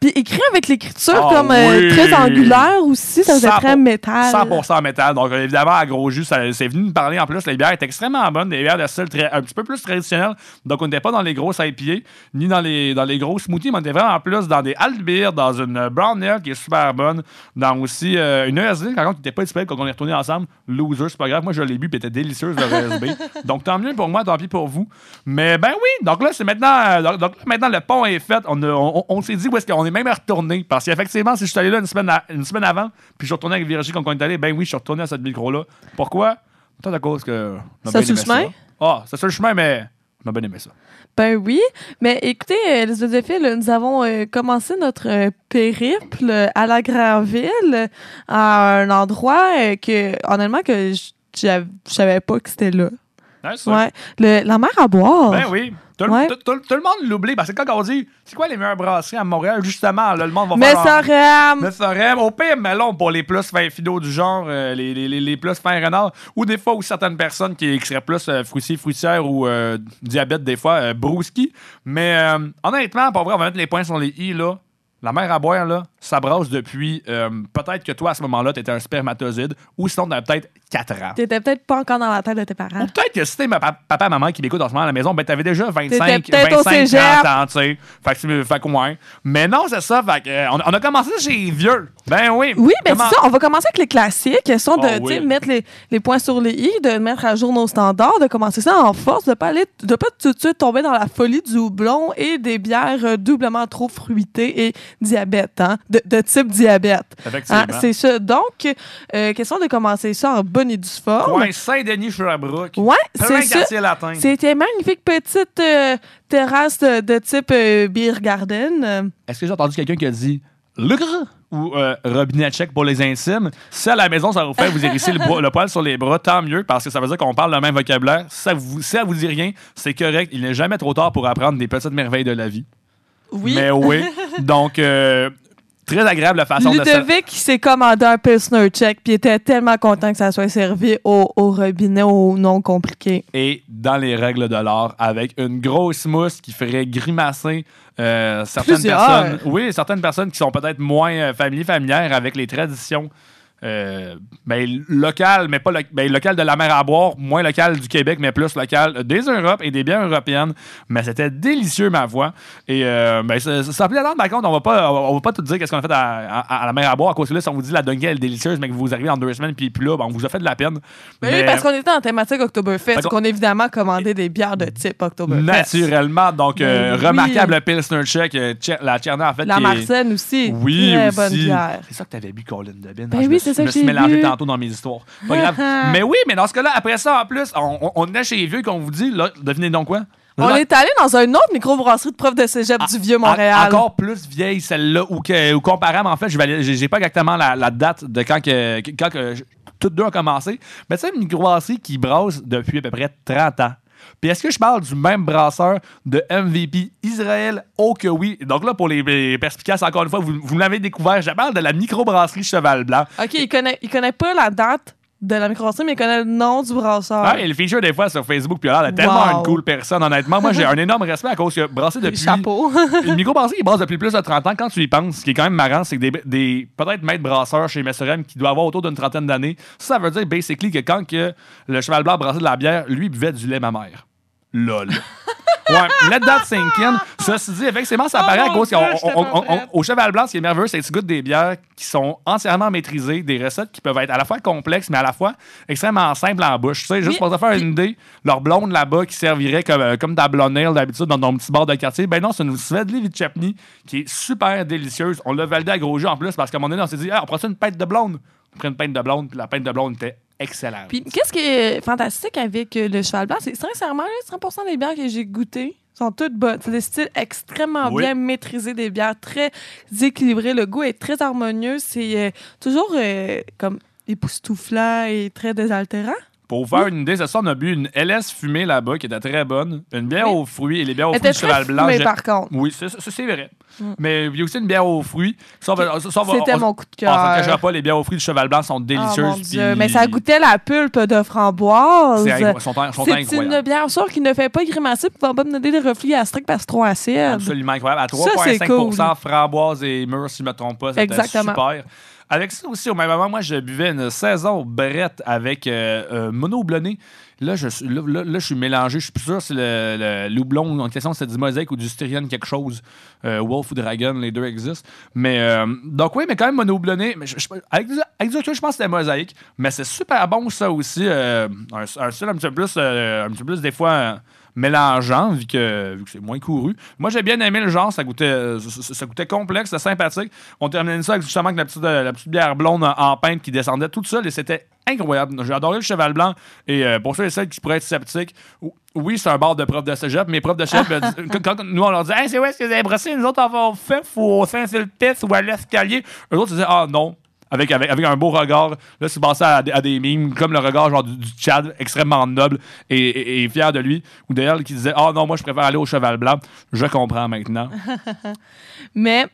Puis écrit avec l'écriture Ah comme euh, oui. très angulaire aussi, ça faisait 100 très métal. 100% métal. Donc, évidemment, à gros jus, c'est venu nous parler. En plus, les bières étaient extrêmement bonnes. Des bières de style très- un petit peu plus traditionnel. Donc, on n'était pas dans les grosses IPA, ni dans les, dans les gros smoothies, mais on était vraiment en plus dans des alt beers, dans une brown ale qui est super bonne, dans aussi euh, une ESB, par contre, qui n'était pas disponible quand on est retourné ensemble. Loser, c'est pas grave. Moi, je l'ai bu, puis elle était délicieuse, le ESB. donc, tant mieux pour moi, tant pis pour vous. Mais ben oui, donc là, c'est maintenant, euh, donc, donc là, maintenant, le pont est fait. On, a- on, on s'est dit où est-ce qu'on est même retourné. Parce qu'effectivement, si je suis allé là une semaine, à- une semaine avant, puis je suis retourné avec Virginie quand on est allé, ben oui, je suis retourné à cette micro-là. Pourquoi? Peut-être à cause que. bien sur le chemin? ça. Ah, c'est sur le chemin, mais on a bien aimé ça. Ben oui, mais écoutez, euh, les audophiles, nous avons euh, commencé notre euh, périple euh, à la Grandville, à un endroit que, honnêtement, que je savais pas que c'était là. Hein, ça? Ouais. Le- la mer à boire. Ben oui. Tout, le- Ouais. tout- tout- tout le monde l'oublie. Parce que quand on dit, c'est quoi les meilleures brasseries à Montréal, justement, là, le monde va Mais faire. Mais ça aurait, au pire, melon pour les plus fins finaux du genre, euh, les, les, les, les plus fins renards, ou des fois où certaines personnes qui, qui seraient plus euh, fruitiers, fruitières ou euh, diabète, des fois, euh, brouski. Mais honnêtement, pour vrai, on va mettre les points sur les i, là. La mer à boire, là, ça brasse depuis. euh, peut-être que toi, à ce moment-là, tu étais un spermatozoïde, ou sinon, tu peut-être 4 ans. T'étais peut-être pas encore dans la tête de tes Ou parents. peut-être que si t'es ma pa- papa maman qui m'écoute en ce moment à la maison, ben t'avais déjà 25, T'étais peut-être au 25 cégep. 30 ans, tu sais. Fait que, c'est- fait que ouais. Mais non, c'est ça. Fait que, euh, on, on a commencé chez les vieux. Ben oui. Oui, ben Comment- c'est ça. On va commencer avec les classiques. Elles sont de Ah tu sais, oui. mettre les, les points sur les i, de mettre à jour nos standards, de commencer ça en force, de pas aller, de pas tout de suite tomber dans la folie du houblon et des bières euh, doublement trop fruitées et diabète, hein, de, de type diabète. Effectivement. Hein, c'est ça. Donc, euh, question de commencer ça en bonne et due forme. Coin Saint-Denis, Sherbrooke. Ouais, c'est ça. C'était une magnifique petite euh, terrasse de, de type euh, beer garden. Est-ce que j'ai entendu quelqu'un qui a dit Lugre ou euh, robinet check pour les intimes? Si à la maison, ça vous fait vous hérisser le, poil sur les bras, tant mieux, parce que ça veut dire qu'on parle le même vocabulaire. Si ça vous, si ça vous dit rien, c'est correct. Il n'est jamais trop tard pour apprendre des petites merveilles de la vie. Oui. Mais oui. Donc, euh, très agréable la façon de... Ludovic s'est commandé un Pilsner Check puis était tellement content que ça soit servi au, au robinet au non compliqué. et dans les règles de l'art avec une grosse mousse qui ferait grimacer euh, certaines Plusieurs. personnes. Oui, certaines personnes qui sont peut-être moins euh, familières avec les traditions. Euh, ben, locales, mais pas lo- ben, locales de la mer à boire, moins locales du Québec, mais plus locales des Europes et des bières européennes. Mais c'était délicieux, ma voix. Et euh, ben, ça, ça plaît par contre, on va pas, on va pas tout dire qu'est-ce qu'on a fait à, à- à la mer à boire. À cause de là, si on vous dit la dunkel est délicieuse, mais que vous arrivez dans deux semaines, puis puis là, ben, on vous a fait de la peine. Mais oui, parce qu'on était en thématique Oktoberfest, qu'on- qu'on a évidemment commandé des bières de type Oktoberfest. Naturellement. Donc, euh, oui. remarquable Pilsner Check. euh, Tcher- la Tcherna, en fait. La qui est- Marseille aussi. Oui, Très aussi. bonne bière. C'est ça que t'avais bu, Colin Debin. Ben oui, c'est ça je me suis mélangé tantôt dans mes histoires. Pas grave. mais oui, mais dans ce cas-là, après ça, en plus, on, est chez les vieux, qu'on vous dit, là, devinez donc quoi? On est allé dans un autre microbrasserie de prof de cégep du vieux Montréal. en- Encore plus vieille, celle-là, ou, comparable, en fait, je j'ai pas exactement la, la date de quand, que, quand que toutes deux ont commencé. Mais c'est une microbrasserie qui brasse depuis à peu près 30 ans. Puis est-ce que je parle du même brasseur de MVP Israël? Oh que oui. Donc là, pour les, perspicaces, encore une fois, vous, vous l'avez découvert, je parle de la microbrasserie Cheval Blanc. OK, il connaît, il connaît pas la date de la microbrasserie, mais il connaît le nom du brasseur. Ah, et le feature des fois sur Facebook, puis alors, elle est tellement Wow. une cool personne, honnêtement. Moi, j'ai un énorme respect à cause que brasser depuis. Chapeau. une microbrasserie qui brasse depuis plus de 30 ans. Quand tu y penses, ce qui est quand même marrant, c'est que des, des peut-être maîtres brasseurs chez Messerem qui doivent avoir autour d'une trentaine d'années, ça, ça veut dire basically que quand que le cheval blanc brassait de la bière, lui buvait du lait mamère. Lol. Ouais, let that sink in. Ceci dit, effectivement, ça Oh paraît à cause au cheval blanc, ce qui est merveilleux, c'est que tu goûtes des bières qui sont entièrement maîtrisées, des recettes qui peuvent être à la fois complexes, mais à la fois extrêmement simples en bouche. Tu sais, juste pour te faire une idée, leur blonde là-bas qui servirait comme, euh, comme ta blonde ale d'habitude dans ton petit bar de quartier, ben non, c'est une Svedli Chapney qui est super délicieuse. On l'a validé à gros jeu en plus parce qu'à un moment donné, on s'est dit, Ah, on prend ça une pinte de blonde. On prend une pinte de blonde, puis la pinte de blonde était excellente. Puis qu'est-ce qui est fantastique avec euh, le cheval blanc, c'est sincèrement, là, 100% des bières que j'ai goûtées sont toutes bonnes. C'est des styles extrêmement Oui. bien maîtrisés, des bières très équilibrées. Le goût est très harmonieux. C'est euh, toujours euh, comme époustouflant et très désaltérant. Pour vous faire une idée, ce soir, on a bu une LS fumée là-bas qui était très bonne. Une bière Oui. aux fruits et les bières aux Elle fruits était du très cheval blanc. fumée, j'ai- par contre. Oui, c'est, c'est- c'est vrai. Mm. Mais il y a aussi une bière aux fruits. Ça, on va- ça, on va- C'était on- mon coup de On s'en cœur. cachera pas, les bières aux fruits du cheval blanc sont Oh délicieuses. mon Dieu, puis- mais ça goûtait la pulpe de framboise. C'est incroyable, sont, sont C'est incroyables. une bière sûre qui ne fait pas grimacer va pas me donner des reflux gastriques parce que c'est trop acide. Absolument incroyable. À Ça, c'est 3,5% framboise et mûre, si je ne me trompe pas. C'était Exactement. super. Avec ça aussi, au même moment, moi, je buvais une saison brette avec euh, euh, Mono. Là je, là, là- je suis mélangé. Je suis plus sûr si le, houblon en question, c'est du mosaïque ou du styrian quelque chose. Euh, Wolf ou Dragon, les deux existent. Mais, euh, donc oui, mais quand même Mono Blonné. Mais je- avec, du- je pense que c'était mosaïque. Mais c'est super bon, ça aussi. un, un style un petit peu plus, un petit peu plus des fois... mélangeant, vu que, vu que c'est moins couru. Moi, j'ai bien aimé le genre. Ça goûtait, ça, ça goûtait complexe, c'était sympathique. On terminait ça avec justement avec la petite, euh, la petite bière blonde en, pinte qui descendait toute seule et c'était incroyable. J'ai adoré le cheval blanc. Et euh, pour ceux et celles qui pourraient être sceptiques, ou- oui, c'est un bar de profs de cégep, mais profs de cégep, euh, quand, quand nous on leur dit Hey, c'est où est-ce que vous avez brossé? Nous autres, on va fait ou au Saint-Sulpice ou à l'escalier. Eux autres, ils disaient Ah non. Avec, avec, avec un beau regard. Là, c'est passé à, des- à des mimes, comme le regard genre du, du Tchad, extrêmement noble et, et- et fier de lui. Ou d'ailleurs, qui disait Ah non, moi, je préfère aller au cheval blanc. Je comprends maintenant. Mais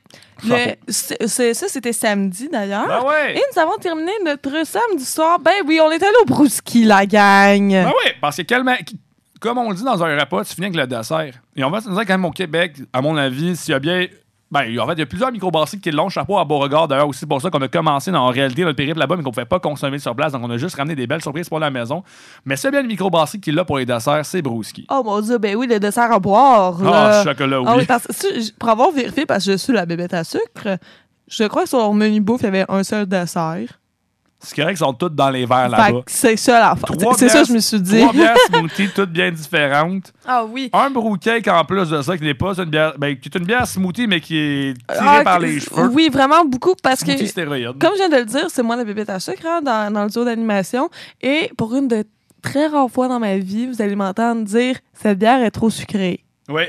le- ça, c'était samedi d'ailleurs. Ben ouais. Et nous avons terminé notre samedi soir. Ben oui, on est allé au Brouski, la gang. Ben oui, parce que comme on le dit dans un repas, tu finis avec le dessert. Et on va se dire quand même au Québec, à mon avis, s'il y a bien Ben, en fait, il y a plusieurs microbrasseries qui long chapeau à Beauregard. D'ailleurs, aussi pour ça qu'on a commencé dans, en réalité notre périple là-bas, mais qu'on ne pouvait pas consommer sur place. Donc, on a juste ramené des belles surprises pour la maison. Mais c'est bien une microbrasserie qui est là pour les desserts, c'est Brouski. Oh mon dieu, ben oui, le dessert à boire. Ah, là. chocolat, oui. Ah oui, parce que si- pour avoir vérifié, parce que je suis la bébête à sucre, je crois que sur leur menu bouffe, il y avait un seul dessert. C'est correct qu'ils sont toutes dans les verres là-bas. c'est ça la fin. Trois C'est ça bières- que je me suis dit. Trois bières smoothie, toutes bien différentes. Ah oui. Un brewcake en plus de ça, qui n'est pas une bière. Ben, qui est une bière smoothie, mais qui est tirée Ah, par les cheveux. Oui, vraiment beaucoup parce que. Stéroïde. Comme je viens de le dire, c'est moi la bébête à sucre hein, dans, dans le duo d'animation. Et pour une de très rares fois dans ma vie, vous allez m'entendre dire cette bière est trop sucrée. Oui.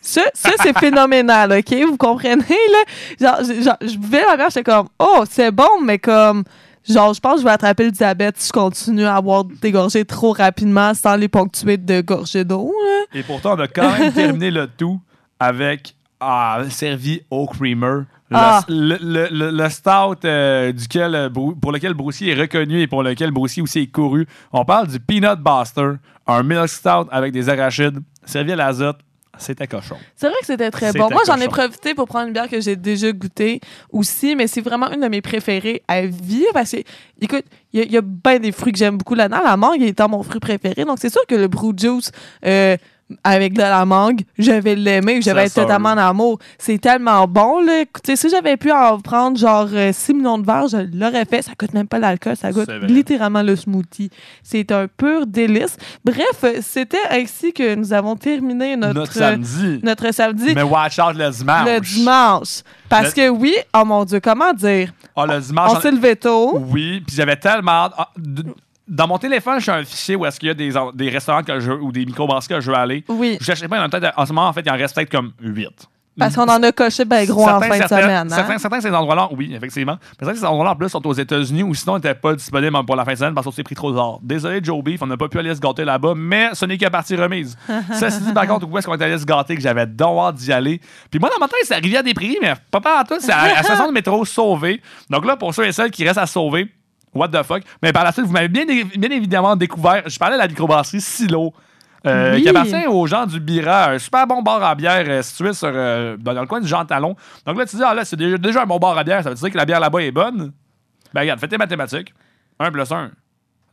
Ça, ça c'est phénoménal, OK? Vous comprenez, là? Genre, je- genre, je buvais la bière, j'étais comme, oh, c'est bon, mais comme, genre, je pense que je vais attraper le diabète si je continue à avoir des gorgées trop rapidement sans les ponctuer de gorgées d'eau, là. Et pourtant, on a quand même terminé le tout avec ah, servi au creamer. Le, Ah. le, le- stout euh, duquel, euh, pour lequel Broussy est reconnu et pour lequel Broussy aussi est couru. On parle du Peanut Buster, un milk stout avec des arachides, servi à l'azote. C'était cochon. C'est vrai que c'était très bon. Moi, j'en ai profité pour prendre une bière que j'ai déjà goûtée aussi, mais c'est vraiment une de mes préférées à vie. Parce que, écoute, il y, a- il y a bien des fruits que j'aime beaucoup là-dedans. La mangue étant mon fruit préféré. Donc, c'est sûr que le brew juice euh, avec de la mangue, je vais l'aimer. Je vais être totalement en amour. C'est tellement bon. Là. Si j'avais pu en prendre genre euh, 6 millions de verres, je l'aurais fait. Ça coûte même pas l'alcool. Ça goûte littéralement le smoothie. C'est un pur délice. Bref, c'était ainsi que nous avons terminé notre, Notre samedi. notre samedi. Mais watch out le dimanche. Le dimanche. Parce Le- que oui, oh mon Dieu, comment dire? Ah, le dimanche. On s'est levé tôt. Oui, puis j'avais tellement hâte. Dans mon téléphone, j'ai un fichier où est-ce qu'il y a des, des restaurants que je, ou des microbrasseries que je veux aller. Oui. Je cherchais pas, en, tête, en ce moment, en fait, il en reste peut-être comme 8. Parce qu'on en a coché ben gros en fin de certains, semaine. hein? Certains, certains de ces endroits-là, oui, effectivement. Mais certains de ces endroits-là, en plus, sont aux États-Unis ou sinon, n'étaient pas disponibles pour la fin de semaine parce qu'on s'est pris trop tard. Désolé, Joe Beef, on n'a pas pu aller se gâter là-bas, mais ce n'est que partie remise. Ça, c'est dit, par contre, où est-ce qu'on est allé se gâter, que j'avais donc hâte d'y aller? Puis moi, dans ma tête, c'est Rivière des Prix, mais pas par tout, c'est à à la station de métro Sauvé. Donc là, pour ceux et celles qui restent à sauver, what the fuck? Mais par la suite, vous m'avez bien, bien évidemment découvert, je parlais de la microbrasserie Silo. euh, Oui. qui appartient aux gens du Bira, un super bon bar à bière euh, situé sur, euh, dans, dans le coin du Jean Talon. Donc là, tu dis, ah là, c'est déjà, déjà un bon bar à bière, ça veut dire que la bière là-bas est bonne? Ben regarde, fais tes mathématiques. 1 plus 1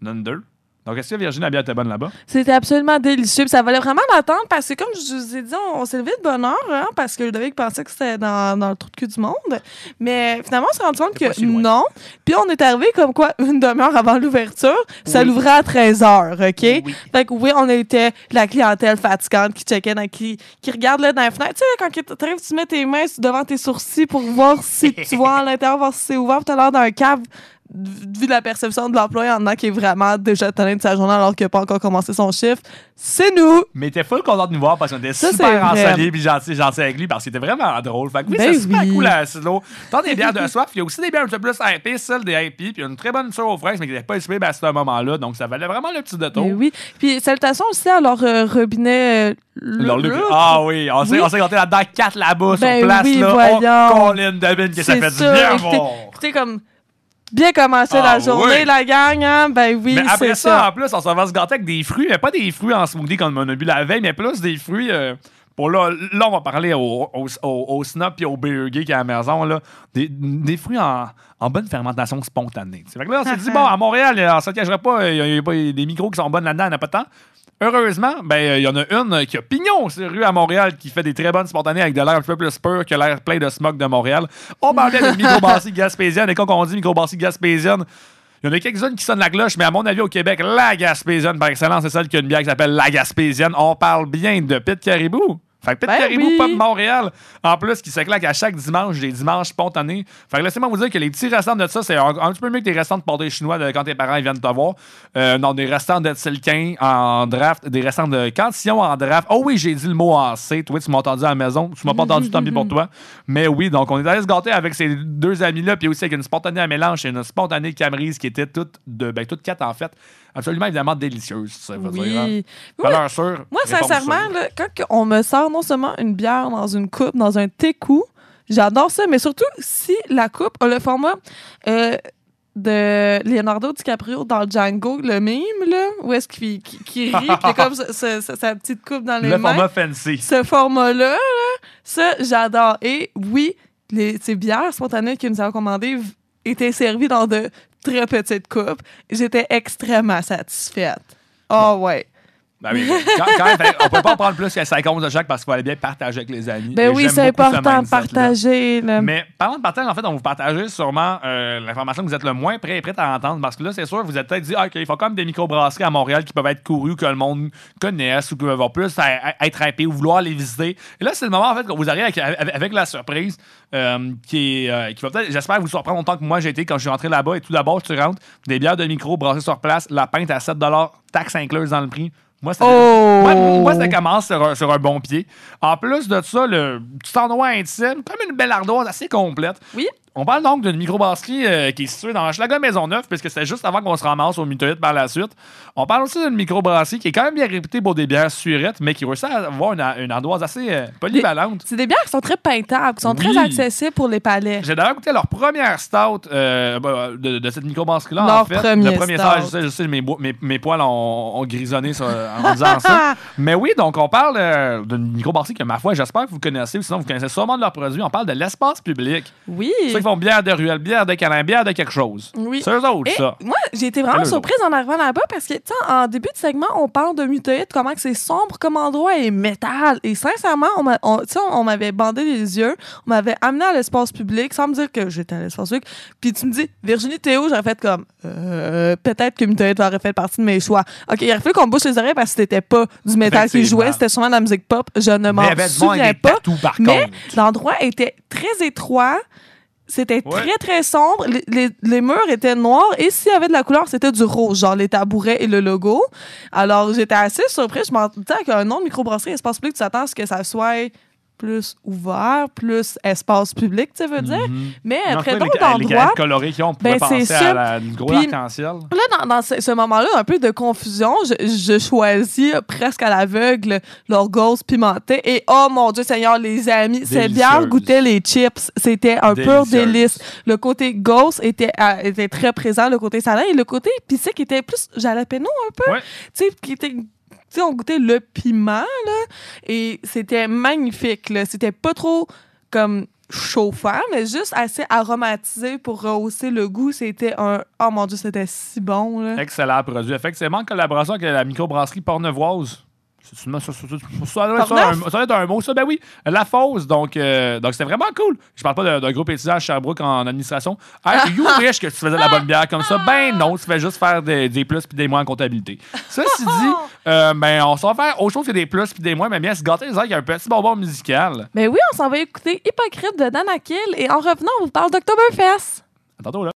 donne 2. Donc est-ce que Virginie, la bière était bonne là-bas? C'était absolument délicieux. Puis ça valait vraiment l'attente parce que, comme je vous ai dit, on, on s'est levé de bonne heure hein, parce que Ludovic pensait que c'était dans, dans le trou de cul du monde. Mais finalement, on s'est rendu compte que si non. Puis on est arrivé comme quoi une demi-heure avant l'ouverture. Ça l'ouvrait à 13 h OK? Oui. Fait que oui, on était la clientèle fatigante qui checkait, dans, qui, qui regarde là, dans la fenêtre. Tu sais, quand tu arrives, tu mets tes mains devant tes sourcils pour voir si tu vois à l'intérieur, voir si c'est ouvert. Tu as l'air d'un cave vu la perception de l'employé en a qui est vraiment déjà tanné de sa journée alors qu'il n'a pas encore commencé son chiffre, c'est nous. Mais t'es full content de nous voir parce qu'on était Ça, super enseignés puis gentil, gentil avec lui parce qu'il était vraiment drôle. Fait que oui, Ben c'est super cool à Silo. T'as des bières de soif, il y a aussi des bières un peu plus IP, celles des IP, puis il y a une très bonne sœur aux fraises, mais qui n'était pas équipée à ce moment-là. Donc ça valait vraiment le petit détour. Mais oui. Puis salutations aussi à leur euh, robinet. euh, Leur le- Ah oui, on s'est Oui. on s'est gâté là-dedans quatre là-bas Ben sur place. oui, là. voyons. Oh, Colin Devine, que ça fait du bien écoutez, comme bien commencer Ah la journée, oui. la gang, hein? Ben oui, Mais après ça, ça. en plus, on s'en va se gâter avec des fruits, mais pas des fruits en smoothie comme on a bu la veille, mais plus des fruits. euh, pour là, là, on va parler au, au, au, au snap et au burger qui est à la maison. Là, des, des fruits en, en bonne fermentation spontanée. Fait que là, on s'est dit, bon, à Montréal, on se cachera pas, il y y a pas des micros qui sont bonnes là-dedans, il n'y en a pas tant. Heureusement, ben, euh, il y en a une euh, qui a pignon sur rue à Montréal qui fait des très bonnes spontanées avec de l'air un peu plus pur que l'air plein de smog de Montréal. On parlait de microbrasserie gaspésienne et quand on dit microbrasserie gaspésienne, il y en a quelques-unes qui sonnent la cloche, mais à mon avis, au Québec, la Gaspésienne, par excellence, c'est celle qui a une bière qui s'appelle la Gaspésienne. On parle bien de Pit Caribou. Fait que Pit Ben oui. de Montréal. En plus, qui se claque à chaque dimanche, des dimanches spontanés. Fait que laissez-moi vous dire que les petits restants de ça, c'est un, un petit peu mieux que des restants de pâté chinois de quand tes parents ils viennent te voir. Euh, non, des restants de Tilquin en draft, des restants de Cantillon en draft. Oh oui, j'ai dit le mot en C. Toi, tu m'as entendu à la maison. Tu m'as pas entendu tant pis pour toi. Mais oui, donc on est allé se gâter avec ces deux amis-là, puis aussi avec une spontanée à mélange et une spontanée camerise qui était toute de, ben, toutes quatre en fait. Absolument évidemment délicieuse, ça veut dire. hein. Oui. Valeur sûre. Moi, sincèrement, là, quand on me sert non seulement une bière dans une coupe, dans un técou, j'adore ça, mais surtout si la coupe a le format euh, de Leonardo DiCaprio dans Django, le mime, là, où est-ce qu'il qu'il rit, puis comme sa, petite coupe dans les le mains. format fancy. Ce format-là, là, Ça, j'adore. Et oui, les, ces bières spontanées que nous avons commandées étaient servies dans de très petites coupes. J'étais extrêmement satisfaite. Oh, ouais. Ben oui, quand, quand même, fait, on peut pas en prendre plus que 50 de chaque parce qu'il fallait bien partager avec les amis. Ben Et oui, c'est important de partager. Mais parlant de partage, en fait, on vous partage sûrement euh, l'information que vous êtes le moins prêt, prêt à entendre parce que là, c'est sûr, vous êtes peut-être dit, ah, OK, il faut quand même des microbrasseries à Montréal qui peuvent être courues, que le monde connaisse ou qui peuvent avoir plus à, à- être hypé ou vouloir les visiter. Et là, c'est le moment, en fait, qu'on vous arrive avec, avec- avec la surprise euh, qui, est, euh, qui va peut-être, j'espère, vous surprendre autant que moi j'ai été quand je suis rentré là-bas. Et tout d'abord, tu rentres, des bières de micro brassées sur place, la pinte à 7 taxe incluse dans le prix. Moi, ça, Oh! moi, moi, ça commence sur un, sur un bon pied. En plus de ça, le petit endroit intime, comme une belle ardoise assez complète. Oui. On parle donc d'une microbrasserie euh, qui est située dans Schlager Maisonneuve, puisque c'est juste avant qu'on se ramasse au Mutoïde par la suite. On parle aussi d'une microbrasserie qui est quand même bien réputée pour des bières surettes, mais qui réussit à avoir une, une ardoise assez euh, polyvalente. C'est des bières qui sont très peintables, qui sont Oui. très accessibles pour les palais. J'ai d'ailleurs goûté leur première stout euh, bah, de, de cette microbrasserie-là. Leur en fait. premier Le premier stout. stout, je sais, je sais, mes, bo- mes, mes poils ont, ont grisonné en disant ça. Mais oui, donc on parle euh, d'une microbrasserie que, ma foi, j'espère que vous connaissez, sinon vous connaissez sûrement de leurs produits. On parle de l'espace public. Oui. Font bière de ruelle, bière de câlin, bière de quelque chose. Oui. C'est eux autres, Et ça. moi, j'ai été vraiment surprise en arrivant là-bas parce que, tu sais, en début de segment, on parle de mutoïde, comment que c'est sombre comme endroit et métal. Et sincèrement, on, m'a- on, tu sais, on m'avait bandé les yeux, on m'avait amené à l'espace public sans me dire que j'étais à l'espace public. Puis tu me dis, Virginie Théo, j'aurais fait comme, euh, peut-être que mutoïde aurait fait partie de mes choix. OK, il aurait fallu qu'on bouche les oreilles parce que c'était pas du métal qui Effectivement. jouait, c'était sûrement de la musique pop. Je ne m'en souviens pas. tatous, par Mais l'endroit était très étroit. C'était Ouais. très, très sombre. Les, les- les murs étaient noirs et s'il y avait de la couleur, c'était du rouge, genre les tabourets et le logo. Alors, j'étais assez surprise. Je m'en disais qu'un nom de microbrasserie espace public, tu t'attends à ce que ça soit plus ouvert, plus espace public, tu veux dire. Mais Non, après d'autres les, les endroits, galettes colorées qui ont, on ben, penser à la, le gros arc-en-ciel. Là, dans, dans ce, ce moment-là, un peu de confusion, je, je choisis presque à l'aveugle leur gauze pimentée. Et oh mon Dieu Seigneur, les amis, cette bière goûtait les chips. C'était un pur délice. Le côté gauze était, euh, était très présent, le côté salin, et le côté épicé qui était plus jalapeno un peu. Ouais. Tu sais, qui était. On goûtait le piment, là. Et c'était magnifique, là. C'était pas trop comme chauffant, mais juste assez aromatisé pour rehausser le goût. C'était un. Oh mon Dieu, c'était si bon, là. Excellent produit. Effectivement, en collaboration avec la microbrasserie Pornevoise. Ça, doit être un- mot, ça. Ben oui, la Fosse. Donc, euh, donc c'était vraiment cool. Je parle pas d'un- groupe étudiant à Sherbrooke en administration. Ah, you wish que tu faisais de la bonne bière comme ça? Ben non, tu fais juste faire des, des plus puis des moins en comptabilité. Ceci dit, euh, ben, on s'en va faire autre chose que des plus puis des moins, mais bien se gâter les oreilles avec un petit bonbon musical. Ben oui, on s'en va écouter Hypocrite de Dan Akil et en revenant, on vous parle d'Octoberfest. À tantôt, là.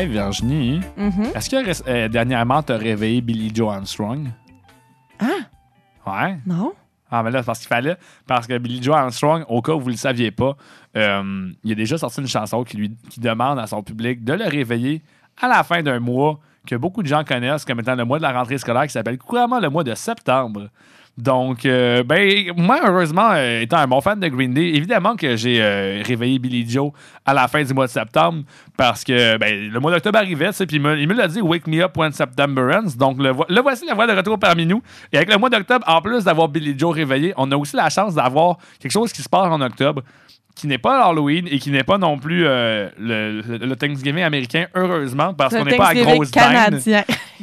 Hey Virginie, Mhm. est-ce que euh, dernièrement t'as réveillé Billy Joe Armstrong? Hein? Ouais. Non? Ah, mais là, c'est parce qu'il fallait. Parce que Billy Joe Armstrong, au cas où vous ne le saviez pas, euh, il a déjà sorti une chanson qui, lui, qui demande à son public de le réveiller à la fin d'un mois que beaucoup de gens connaissent comme étant le mois de la rentrée scolaire qui s'appelle couramment le mois de septembre. Donc, euh, ben, moi, heureusement, euh, étant un bon fan de Green Day, évidemment que j'ai euh, réveillé Billy Joe à la fin du mois de septembre parce que ben, le mois d'octobre arrivait, puis il me, l'a dit Wake me up when September ends. Donc, le, le voici la voix de retour parmi nous. Et avec le mois d'octobre, en plus d'avoir Billy Joe réveillé, on a aussi la chance d'avoir quelque chose qui se passe en octobre qui n'est pas l'Halloween et qui n'est pas non plus euh, le, le- le Thanksgiving américain, heureusement, parce qu'on n'est pas à Thanksgiving grosse canadien.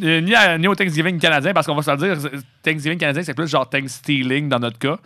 Euh, ni, à- ni au Thanksgiving canadien, parce qu'on va se le dire, Thanksgiving canadien, c'est plus genre Thanksstealing dans notre cas.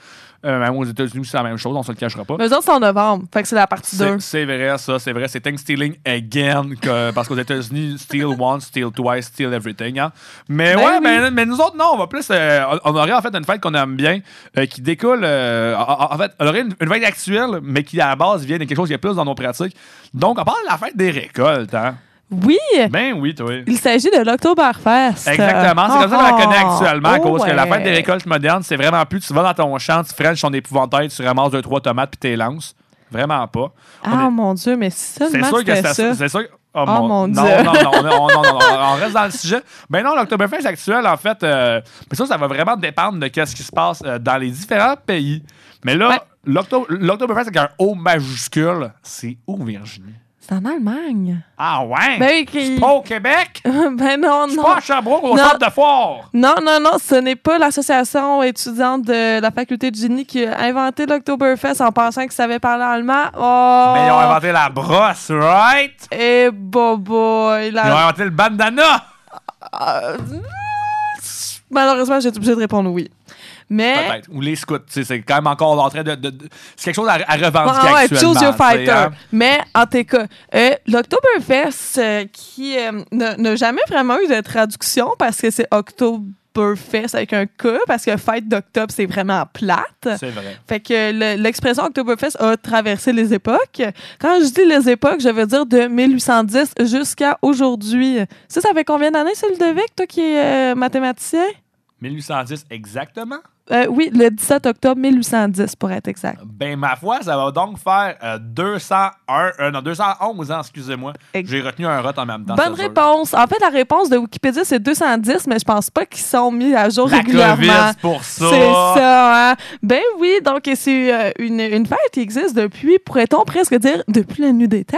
Euh, même aux États-Unis, c'est la même chose, on se le cachera pas. Mais eux autres, c'est en novembre. Fait que c'est la partie 2. C'est vrai, ça, c'est vrai. C'est Thanksstealing again, que- parce qu'aux États-Unis, steal once, steal twice, steal everything. hein. Mais Ben ouais, oui. mais nous autres, non, on va plus. euh, on aurait en fait une fête qu'on aime bien, euh, qui découle. euh, en fait, on aurait une, une fête actuelle, mais qui à la base vient de quelque chose qui est plus dans nos pratiques. Donc, on parle de la fête des récoltes, hein. Oui! Ben oui, toi. Il s'agit de l'Oktoberfest. Exactement. C'est comme ça qu'on la connaît actuellement, à oh cause que la ouais. fête des récoltes modernes, c'est vraiment plus tu vas dans ton champ, tu frenches ton épouvantail, tu ramasses deux, trois tomates puis t'es lances. Vraiment pas. Ah mon Dieu, mais c'est sûr que ça. C'est sûr. Oh, Oh, mon Dieu. Non, non, non, non, non, non, on reste dans le sujet. Ben non, l'Octoberfest actuel, en fait, euh, mais ça, ça va vraiment dépendre de ce qui se passe euh, dans les différents pays. Mais là, l'Octo- l'Octoberfest avec un O majuscule, c'est où, Virginie? C'est en Allemagne. Ah ouais? Ben qui- C'est pas au Québec? ben non, non. pas à Sherbrooke, au centre de foire. Non, non, non, ce n'est pas l'association étudiante de la faculté de génie qui a inventé l'Oktoberfest en pensant qu'ils savaient parler allemand. Oh! Mais ils ont inventé la brosse, right? Eh, boy, Ils ont inventé le bandana. Euh, malheureusement, j'ai été obligée de répondre oui. Mais. Peut-être. Ou les scouts. C'est quand même encore en train de. de- de- c'est quelque chose à, à revendiquer Ah ouais, actuellement. choose your fighter. hein. Mais en tout cas, euh, l'Octoberfest, euh, qui euh, n'a jamais vraiment eu de traduction parce que c'est Oktoberfest avec un K, parce que fête d'octobre, c'est vraiment plate. C'est vrai. Fait que le- l'expression Oktoberfest a traversé les époques. Quand je dis les époques, je veux dire de 1810 jusqu'à aujourd'hui. Ça, ça fait combien d'années, c'est Ludovic, toi qui es euh, mathématicien? 1810 exactement. Euh, oui, le 17 octobre 1810, pour être exact. Ben, ma foi, ça va donc faire euh, 201, euh, non, 211 ans, excusez-moi. J'ai retenu un rot en même temps. Bonne réponse. En fait, la réponse de Wikipédia, c'est 210, mais je pense pas qu'ils sont mis à jour La régulièrement. Pour ça. C'est ça, hein? Ben oui, donc c'est euh, une, une fête qui existe depuis, pourrait-on presque dire, depuis la nuit des temps?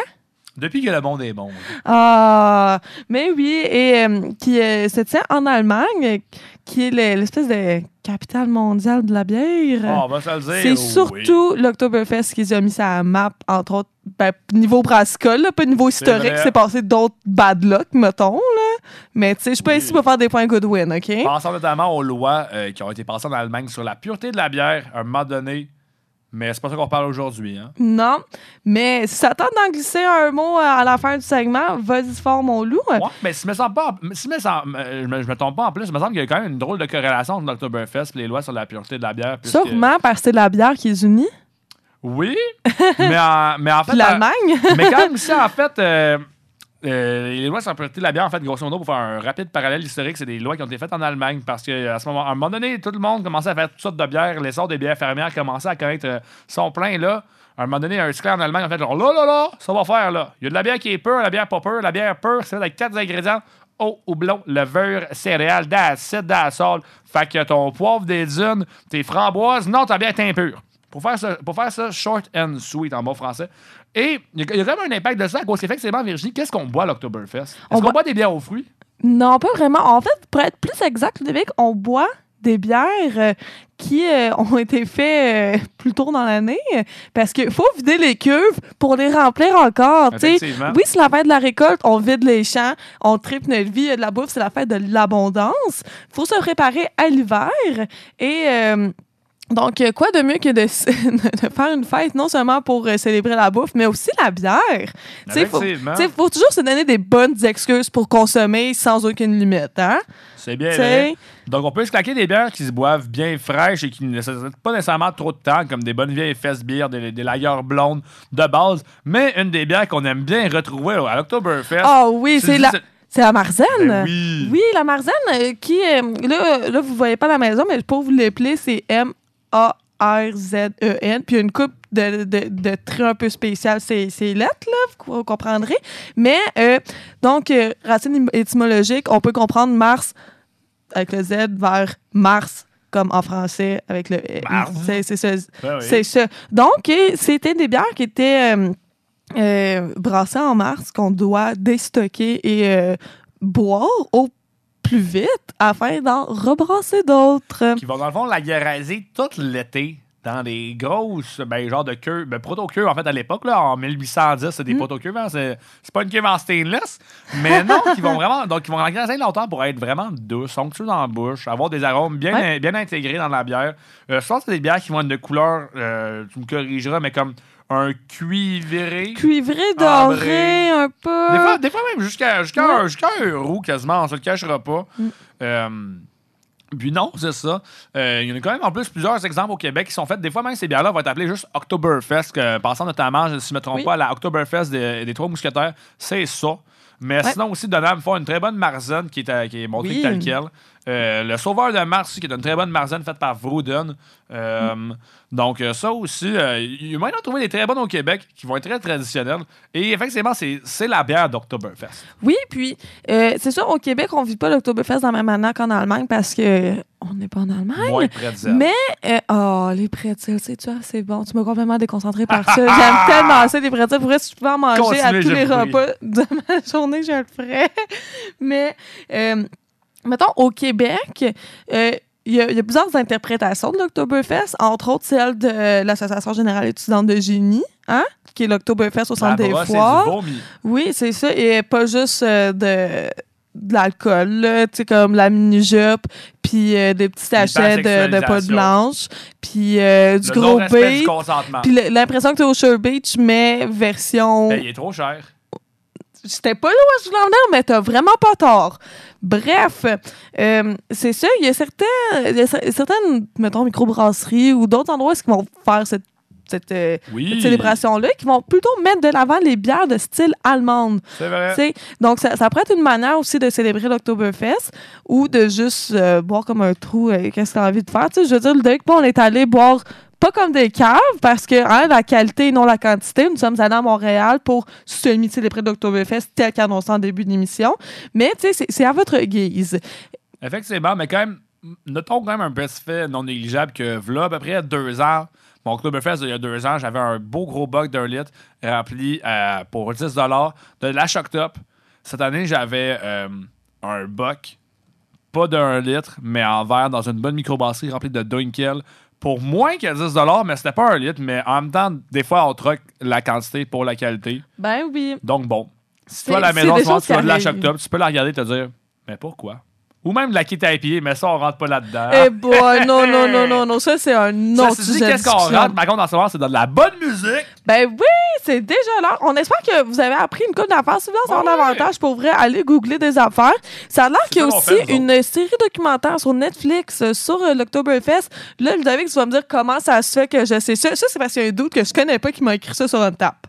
Depuis que le monde est bon. Ah, mais oui, et euh, qui euh, se tient en Allemagne, qui est le- l'espèce de capitale mondiale de la bière. Ah, on va se le dire, C'est oui. surtout l'Oktoberfest qui a mis la map, entre autres, ben, niveau brassicole, pas niveau historique. C'est passé d'autres bad luck, mettons. Là. Mais tu sais, je suis pas ici pour faire des points Goodwin, OK? Pensons notamment aux lois euh, qui ont été passées en Allemagne sur la pureté de la bière à un moment donné. Mais c'est pas ça qu'on parle aujourd'hui. Hein? Non, mais si ça tente d'en glisser un mot euh, à la fin du segment, vas-y fort, mon loup. Ouais, mais si me semble pas, si me semble- euh, je, me, je me trompe pas en plus, il me semble qu'il y a quand même une drôle de corrélation entre l'Octoberfest et les lois sur la pureté de la bière. puisque- Sûrement parce que c'est la bière qui est unie. Oui, mais en, mais en fait. L'Allemagne. euh, mais quand même, si en fait. euh, euh, les lois sur la de la bière, en fait, grosso modo, pour faire un rapide parallèle historique, c'est des lois qui ont été faites en Allemagne parce qu'à ce moment, à un moment donné, tout le monde commençait à faire toutes sortes de bières. L'essor des bières fermières commençait à connaître euh, son plein là. À un moment donné, un cycleur en Allemagne, en fait, genre, là, là, là, ça va faire, là. Il y a de la bière qui est pure, la bière pas pure. La bière pure, c'est avec quatre ingrédients eau, houblon, levure, céréales, d'acide, d'acide. Fait que ton poivre des dunes, tes framboises, non, ta bière est impure. Pour faire, ça, pour faire ça short and sweet en bon français. Et il y, a- y a vraiment un impact de ça à cause qu'effectivement, Virginie, qu'est-ce qu'on boit à l'Octoberfest? Est-ce On qu'on boit- boit des bières aux fruits? Non, pas vraiment. En fait, pour être plus exact, Ludovic, on boit des bières euh, qui euh, ont été faites euh, plus tôt dans l'année parce qu'il faut vider les cuves pour les remplir encore. Oui, c'est la fête de la récolte, on vide les champs, on tripe notre vie, il y a de la bouffe, c'est la fête de l'abondance. Il faut se préparer à l'hiver et... donc, euh, quoi de mieux que de, de faire une fête, non seulement pour euh, célébrer la bouffe, mais aussi la bière? Sais, faut, faut toujours se donner des bonnes excuses pour consommer sans aucune limite, hein? C'est bien. Donc, on peut se claquer des bières qui se boivent bien fraîches et qui ne nécessitent pas nécessairement trop de temps, comme des bonnes vieilles fesses bières, des, des blondes de base. Mais une des bières qu'on aime bien retrouver à l'Octoberfest. Ah oui, tu c'est la... C'est la Marzen. Ben oui. la Marzen euh, qui, euh, là, là, vous voyez pas la maison, mais pour vous l'appeler, c'est M-A-R-Z-E-N. Puis une coupe de, de, de traits un peu spéciales, c'est lettres, là, vous, comprendrez. Mais, euh, donc, euh, racine étymologique, on peut comprendre Mars avec le Z vers Mars, comme en français avec le. Mars? C'est c'est ça. Ben oui. Donc, euh, c'était des bières qui étaient euh, brassées en mars qu'on doit déstocker et boire au plus vite afin d'en rebrasser d'autres. Qui vont, dans le fond, la guéraiser tout l'été dans des grosses, ben, genre de queues, ben, proto-queues, en fait, à l'époque, là, en 1810, c'est des Mm. proto-queues, hein, c'est c'est pas une queue en stainless, mais non, qui vont vraiment, donc, qui vont engraisser longtemps pour être vraiment douces, somptueuses dans la bouche, avoir des arômes bien, Ouais. bien intégrés dans la bière. Euh, je pense que c'est des bières qui vont être de couleur, euh, tu me corrigeras, mais comme un cuivré. Cuivré, ambré. doré, un peu. Des fois, des fois même jusqu'à jusqu'à Ouais. un, jusqu'à un roux quasiment, on se le cachera pas. Mm. Euh, puis non, c'est ça. Euh, il y en a quand même en plus plusieurs exemples au Québec qui sont faits. Des fois même ces bières-là vont être appelées juste Oktoberfest, que, pensant notamment, si je ne me trompe Oui. pas, à la Oktoberfest des, des Trois Mousquetaires, c'est ça. Mais Ouais. sinon aussi, Donham font une très bonne marzen qui est, à- qui est montrée Oui. telle quelle. Euh, le Sauveur de Mars, aussi, qui est une très bonne marzen faite par Vrouden. Euh, Mm. Donc, euh, ça aussi, euh, il y a moyen d'en trouver des très bonnes au Québec qui vont être très traditionnelles. Et effectivement, c'est la bière d'Oktoberfest. Oui, puis euh, c'est sûr, au Québec, on vit pas l'Oktoberfest de la même manière qu'en Allemagne parce que on n'est pas en Allemagne. Moins. Mais, euh, oh, les pretzels, c'est tu vois, c'est bon? Tu m'as complètement déconcentré par ça. J'aime tellement ça, les pretzels. Pour vrai, si je pouvais en manger à tous les repas de ma journée, je le ferais. Mais, euh, mettons, au Québec, euh, il y, a, il y a plusieurs interprétations de l'Oktoberfest, entre autres celle de l'Association générale étudiante de génie, hein, qui est l'Oktoberfest au centre des et foires. du vomi. Oui, c'est ça. Et pas juste euh, de de l'alcool, tu sais, comme la mini-jupe, puis euh, des petits sachets de, de poudre Hypersexualisation. blanche, puis euh, du Le gros consentement. puis l'impression que t'es au Sure Beach, mais version... Ben, il est trop cher. J'étais pas là où je voulais en venir, mais t'as vraiment pas tort. Bref, euh, c'est ça, il y a certains, il y a cer- certaines, mettons, microbrasseries ou d'autres endroits qui vont faire cette, cette, euh, Oui. cette célébration-là, qui vont plutôt mettre de l'avant les bières de style allemande. C'est vrai. Donc, ça, ça pourrait être une manière aussi de célébrer l'Oktoberfest ou de juste euh, boire comme un trou. euh, Qu'est-ce que tu as envie de faire? Je veux dire, le Ludovic, moi, on est allé boire pas comme des caves parce que hein, la qualité, non la quantité. Nous sommes allés à Montréal pour semi-célébrer l'Oktoberfest tel qu'annoncé en début d'émission. Mais, tu sais, c'est- à votre guise. Effectivement, mais quand même, notons quand même un best fait non négligeable que, voilà, à peu près deux ans, mon Clubfest, il y a deux ans, j'avais un beau gros bug d'un litre rempli euh, pour 10 de la Shock Top. Cette année, j'avais euh, un buck, pas d'un litre, mais en verre, dans une bonne microbrasserie remplie de Dunkel pour moins que 10 mais c'était pas un litre, mais en même temps, des fois, on troque la quantité pour la qualité. Ben oui. Donc bon, si toi à la maison, tu vois, de la Shock. Top, tu peux la regarder et te dire, mais pourquoi? Ou même la kit à pied, mais ça, on rentre pas là-dedans. Eh boy, non, non, non, non, non. Ça, c'est un Ça, autre sujet de qu'est-ce qu'on rentre? Par contre, dans ce moment, c'est dans de la bonne musique. Ben oui, c'est déjà là. On espère que vous avez appris une couple d'affaires. Si vous voulez en savoir davantage, pour vrai, allez googler des affaires. Ça a l'air qu'il y a ça aussi fait, une série documentaire sur Netflix euh, sur euh, l'Octoberfest. Là, Ludovic, tu vas me dire comment ça se fait que je sais ça. Ça, c'est parce qu'il y a un doute que je connais pas qui m'a écrit ça sur une tape.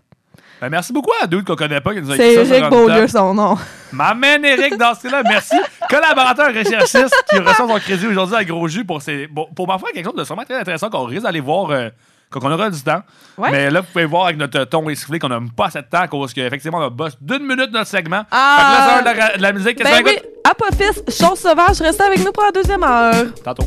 Ben, merci beaucoup à Dude qu'on connaît pas, qui nous a C'est écrit ça sur Eric une Beaulieu, son nom. M'amène Eric dans ce là Merci. Collaborateur recherchiste qui reçoit son crédit aujourd'hui à Gros Jus pour, ses, bon, pour ma foi, quelque chose de sûrement très intéressant qu'on risque d'aller voir euh, quand on aura du temps. Ouais. Mais là, vous pouvez voir avec notre ton essoufflé qu'on n'a pas assez de temps à cause qu'effectivement, on a boss d'une minute notre segment. Ah! Fait que là, c'est l'heure de la, de la musique. Qu'est-ce Ben qu'on oui, écoute? Apophis, chose sauvage, restez avec nous pour la deuxième heure. Tantôt.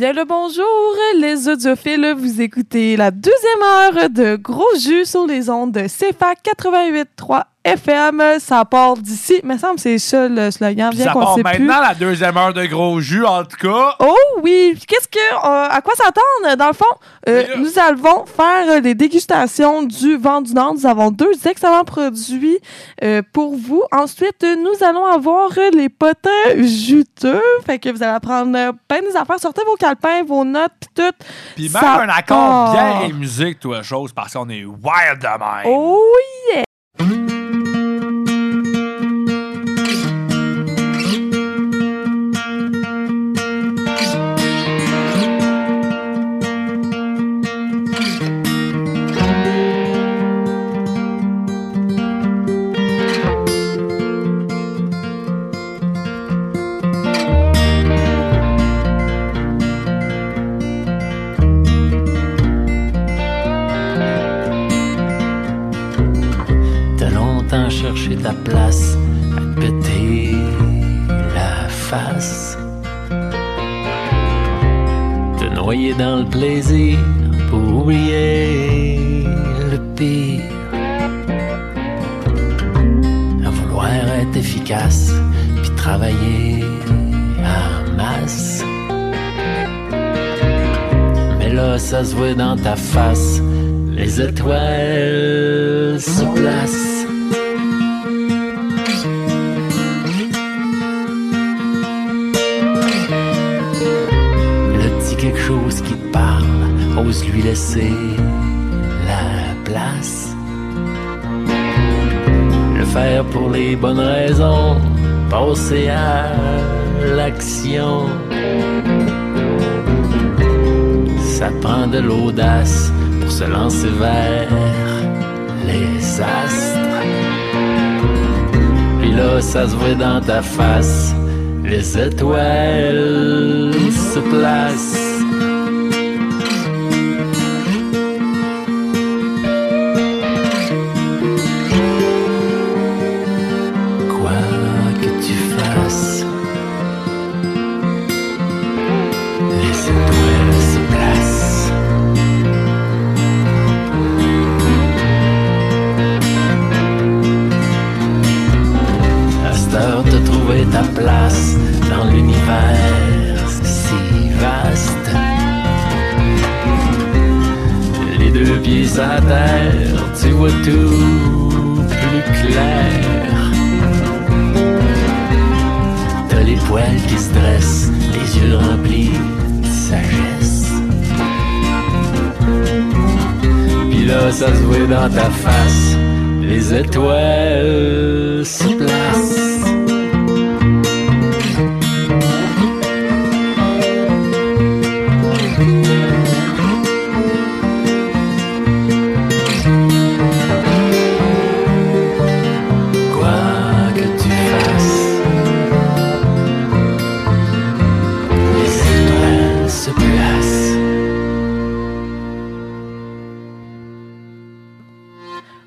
Bien le bonjour, les audiophiles. Vous écoutez la deuxième heure de Gros Jus sur les ondes de CFA 88.3 FM. Ça part d'ici. Il me semble que c'est ça le slogan. Bien Ça part sait maintenant plus. la deuxième heure de gros jus, en tout cas. Oh oui! Qu'est-ce que, euh, à quoi s'attendre? Dans le fond, euh, nous allons faire euh, les dégustations du vent du Nord. Nous avons deux excellents produits euh, pour vous. Ensuite, nous allons avoir les potins juteux. Fait que vous allez apprendre plein des affaires. Sortez vos calepins, vos notes, puis tout. Puis même Ça un accord part. bière et musique, toi, chose, parce qu'on est wild de même. Oh yeah!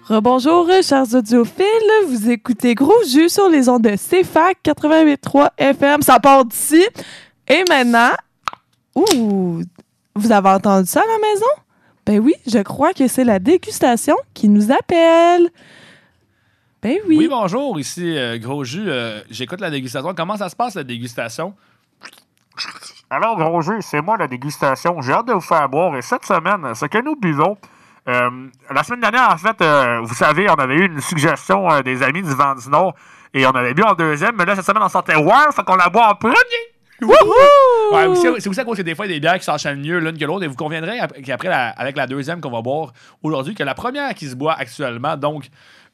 Rebonjour, chers audiophiles. Vous écoutez Gros Jus sur les ondes de CFAC 88.3 FM. Ça part d'ici. Et maintenant, ouh, vous avez entendu ça à la maison? Ben oui, je crois que c'est la dégustation qui nous appelle. Ben oui. Oui, bonjour, ici euh, Gros Jus. Euh, J'écoute la dégustation. Comment ça se passe, la dégustation? Alors, Gros Jus, c'est moi la dégustation. J'ai hâte de vous faire boire. Et cette semaine, ce que nous buvons, euh, la semaine dernière, en fait, euh, vous savez, on avait eu une suggestion euh, des amis du Vent du Nord et on avait bu en deuxième, mais là, cette semaine, on sortait War, fait qu'on la boit en premier. Ouais, c'est aussi à cause que des fois, il y a des bières qui s'enchaînent mieux l'une que l'autre. Et vous conviendrez ap- qu'après, avec la deuxième qu'on va boire aujourd'hui, que la première qui se boit actuellement, donc,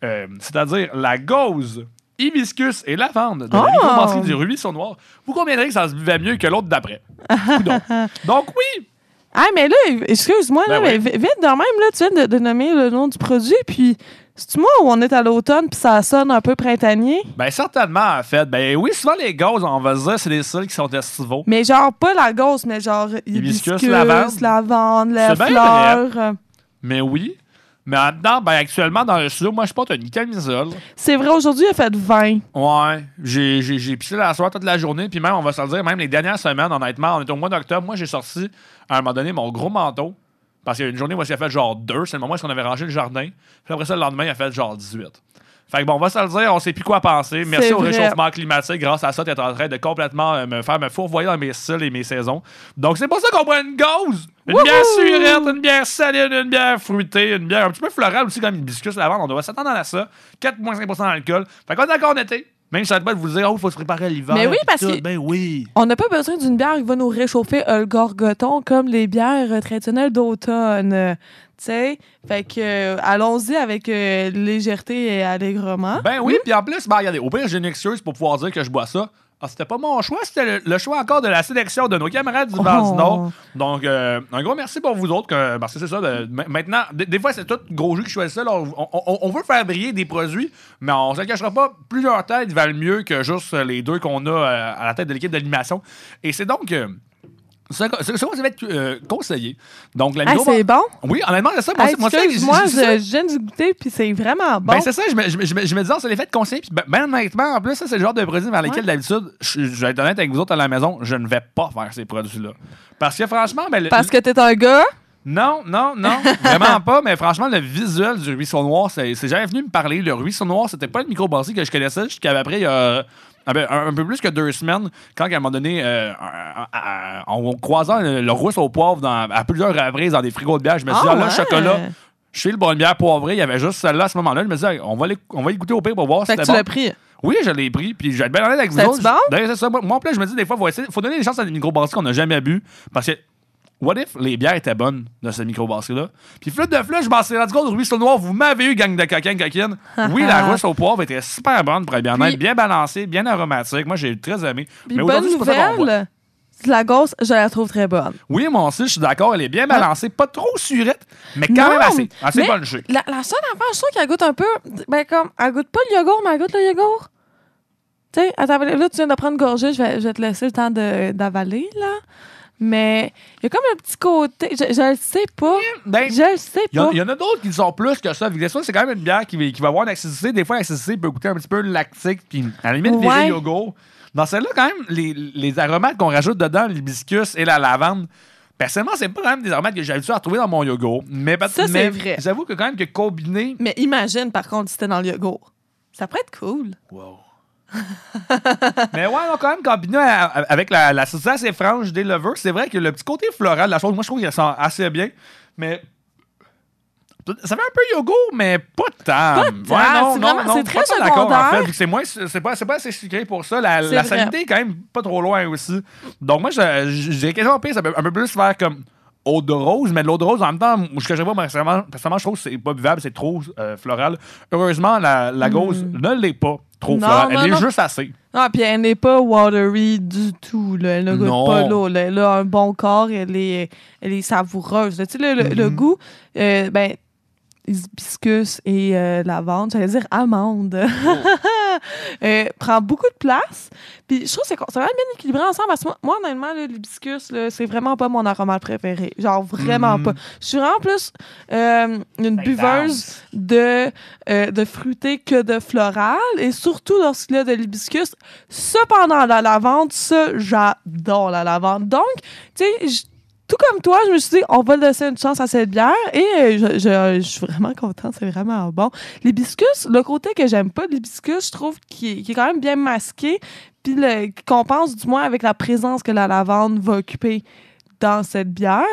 euh, c'est-à-dire la gauze, hibiscus et lavande de la Oh! microbrasserie du Ruisseau Noir, vous conviendrez que ça se buvait mieux que l'autre d'après. Donc, oui! Ah, mais là, excuse-moi, là, Ben mais oui. vi- vite de même, là, tu viens de, de nommer le nom du produit, puis c'est-tu moi où on est à l'automne, puis ça sonne un peu printanier? Ben, certainement, en fait. Ben oui, souvent, les gazes, on va dire, c'est des seuls qui sont estivaux. Mais genre, pas la gauze, mais genre Hibiscus, lavande. lavande, la fleur. euh, Mais oui. Mais en dedans, ben, actuellement, dans le studio, moi, je porte une camisole. C'est vrai, aujourd'hui, il a fait 20. Ouais, j'ai, j'ai, j'ai pissé la soirée toute la journée, puis même, on va se le dire, même les dernières semaines, honnêtement, on est au mois d'octobre, moi, j'ai sorti, à un moment donné, mon gros manteau, parce qu'il y a une journée où il a fait genre 2, c'est le moment où on avait rangé le jardin, puis après ça, le lendemain, il a fait genre 18. Fait que bon, on va se le dire, on sait plus quoi penser. Merci au vrai. réchauffement climatique. Grâce à ça, tu es en train de complètement euh, me faire me fourvoyer dans mes styles et mes saisons. Donc, c'est pour ça qu'on boit une gauze. Une Wouhou! bière surette, une bière saline, une bière fruitée, une bière un petit peu florale aussi, comme une biscuit à la vente. On doit s'attendre à ça. 4,5% d'alcool. Fait qu'on est encore en été. Même si ça pas de vous dire, oh, il faut se préparer à l'hiver. Mais oui, parce tout. que- Ben oui. On n'a pas besoin d'une bière qui va nous réchauffer euh, le gorgoton comme les bières euh, traditionnelles d'automne. euh, tu sais, fait que euh, allons-y avec euh, légèreté et allègrement. Ben oui, puis en plus, ben, regardez, au pire, j'ai une excuse pour pouvoir dire que je bois ça. Ah, c'était pas mon choix, c'était le, le choix encore de la sélection de nos camarades du du Oh. Nord. Donc, euh, un gros merci pour vous autres. Que, parce que c'est ça, de- maintenant, des, des fois, c'est tout gros jus qui choisit ça. là. on, on- on veut faire briller des produits, mais on se le cachera pas. Plusieurs têtes valent mieux que juste les deux qu'on a euh, à la tête de l'équipe d'animation. Et c'est donc. Ça, c'est ça qu'on s'est fait euh, conseiller. Donc, la Ah, micro- c'est bon? Oui, honnêtement, c'est ça. Moi, Hey, c'est- moi, c'est- moi, c'est ça. je, je viens de goûter, puis c'est vraiment bon. Ben, c'est ça, je me, je, je je me disais, on s'est fait conseiller. Puis, ben, ben, honnêtement, en plus, ça, c'est le genre de produit vers lesquels, d'habitude, je, vais être honnête avec vous autres à la maison, je ne vais pas faire ces produits-là. Parce que, franchement, ben, le- Parce que t'es un gars? Non, non, non, vraiment pas. Mais franchement, le visuel du ruisseau noir, c'est c'est jamais venu me parler. Le ruisseau noir, c'était pas le microbrasserie que je connaissais jusqu'après, il y a ah ben, un, un peu plus que deux semaines, quand à un moment donné, euh, croisant le, le ruisseau au poivre dans- à plusieurs reprises dans des frigos de bière, je me suis dit, Ah, ah, là, ouais. chocolat, je fais le bonne bière poivrée, il y avait juste celle-là à ce moment-là. Je me disais, on va, les- on va y goûter au pire pour voir si que c'était tu bon. l'as pris. Oui, je l'ai pris, puis je vais être bien avec vous autres. bon? C'est ça. Moi, en plus, je me dis, des fois, il faut, donner des chances à des microbrasseries qu'on n'a jamais bu. Parce que, what if les bières étaient bonnes de cette microbrasserie-là? Puis, flûte de flûte, je m'en suis rendu compte, Ruisseau Noir, vous m'avez eu, gang de coquins, coquines. Oui, la rousse au poivre était super bonne pour être bien Puis- bien balancée, bien aromatique. Moi, j'ai très aimé. Puis Mais bonne aujourd'hui, c'est pas ça qu'on boit. nouvelle, la gosse, je la trouve très bonne. Oui, moi aussi, je suis d'accord, elle est bien balancée, pas trop surette, mais quand même assez, assez mais bonne jeu. La, la seule affaire, je trouve qu'elle goûte un peu. Ben, comme, elle goûte pas le yogourt, mais elle goûte le yogourt. Tu sais, attends, là, tu viens de prendre une gorgée, je vais, je vais te laisser le temps de- d'avaler, là. Mais il y a comme un petit côté. Je, je le sais pas. Ben, je le sais pas. il y en a d'autres qui sont plus que ça. Ça, c'est quand même une bière qui, va- qui va avoir une acidité. Des fois, l'acidité peut goûter un petit peu lactique, puis à la limite, Ouais. Dans celle-là, quand même, les, les aromates qu'on rajoute dedans, l'hibiscus et la lavande, personnellement, c'est pas quand même des aromates que j'ai l'habitude à retrouver dans mon yogourt. Mais, Ça, c'est vrai. J'avoue que quand même que combiné. Mais imagine, par contre, si c'était dans le yogourt. Ça pourrait être cool. mais ouais, non, quand même, combiné à- avec la, la sauce assez franche des lovers, c'est vrai que le petit côté floral de la chose, moi, je trouve qu'il sent assez bien. Mais. Ça fait un peu yogourt, mais pas tant. Pas Ouais, non, c'est non, vraiment- non, c'est pas très d'accord, en fait, c'est moins, c'est pas, c'est pas assez sucré pour ça. La, la vrai. salinité est quand même pas trop loin aussi. Donc moi, dirais quasiment pire, ça peut un peu plus faire comme eau de rose, mais de l'eau de rose, en même temps, ce que je vois, personnellement, personnellement, je trouve que c'est pas buvable, c'est trop euh, floral. Heureusement, la, la gauze ne l'est pas trop. Non, florale. non, Elle est non. juste assez. Ah, puis elle n'est pas watery du tout. Là. Elle ne goûte Non. pas l'eau. Elle a un bon corps. Elle est, elle est savoureuse. Tu sais, le, Mhm. goût, euh, ben, hibiscus et euh, lavande, j'allais dire amande, euh, prend beaucoup de place. Puis je trouve que c'est vraiment bien équilibré ensemble. Parce que moi, honnêtement, l'hibiscus, c'est vraiment pas mon aromate préféré. Genre, vraiment Mhm. pas. Je suis vraiment plus euh, une buveuse de, euh, de fruité que de floral. Et surtout lorsqu'il y a de l'hibiscus. Cependant, la lavande, ça, j'adore la lavande. Donc, tu sais, tout comme toi, je me suis dit, on va laisser une chance à cette bière. Et euh, je, je- je suis vraiment contente, c'est vraiment bon. L'hibiscus, le côté que j'aime pas de l'hibiscus, je trouve qu'il est, quand même bien masqué. Puis qui compense du moins avec la présence que la lavande va occuper dans cette bière,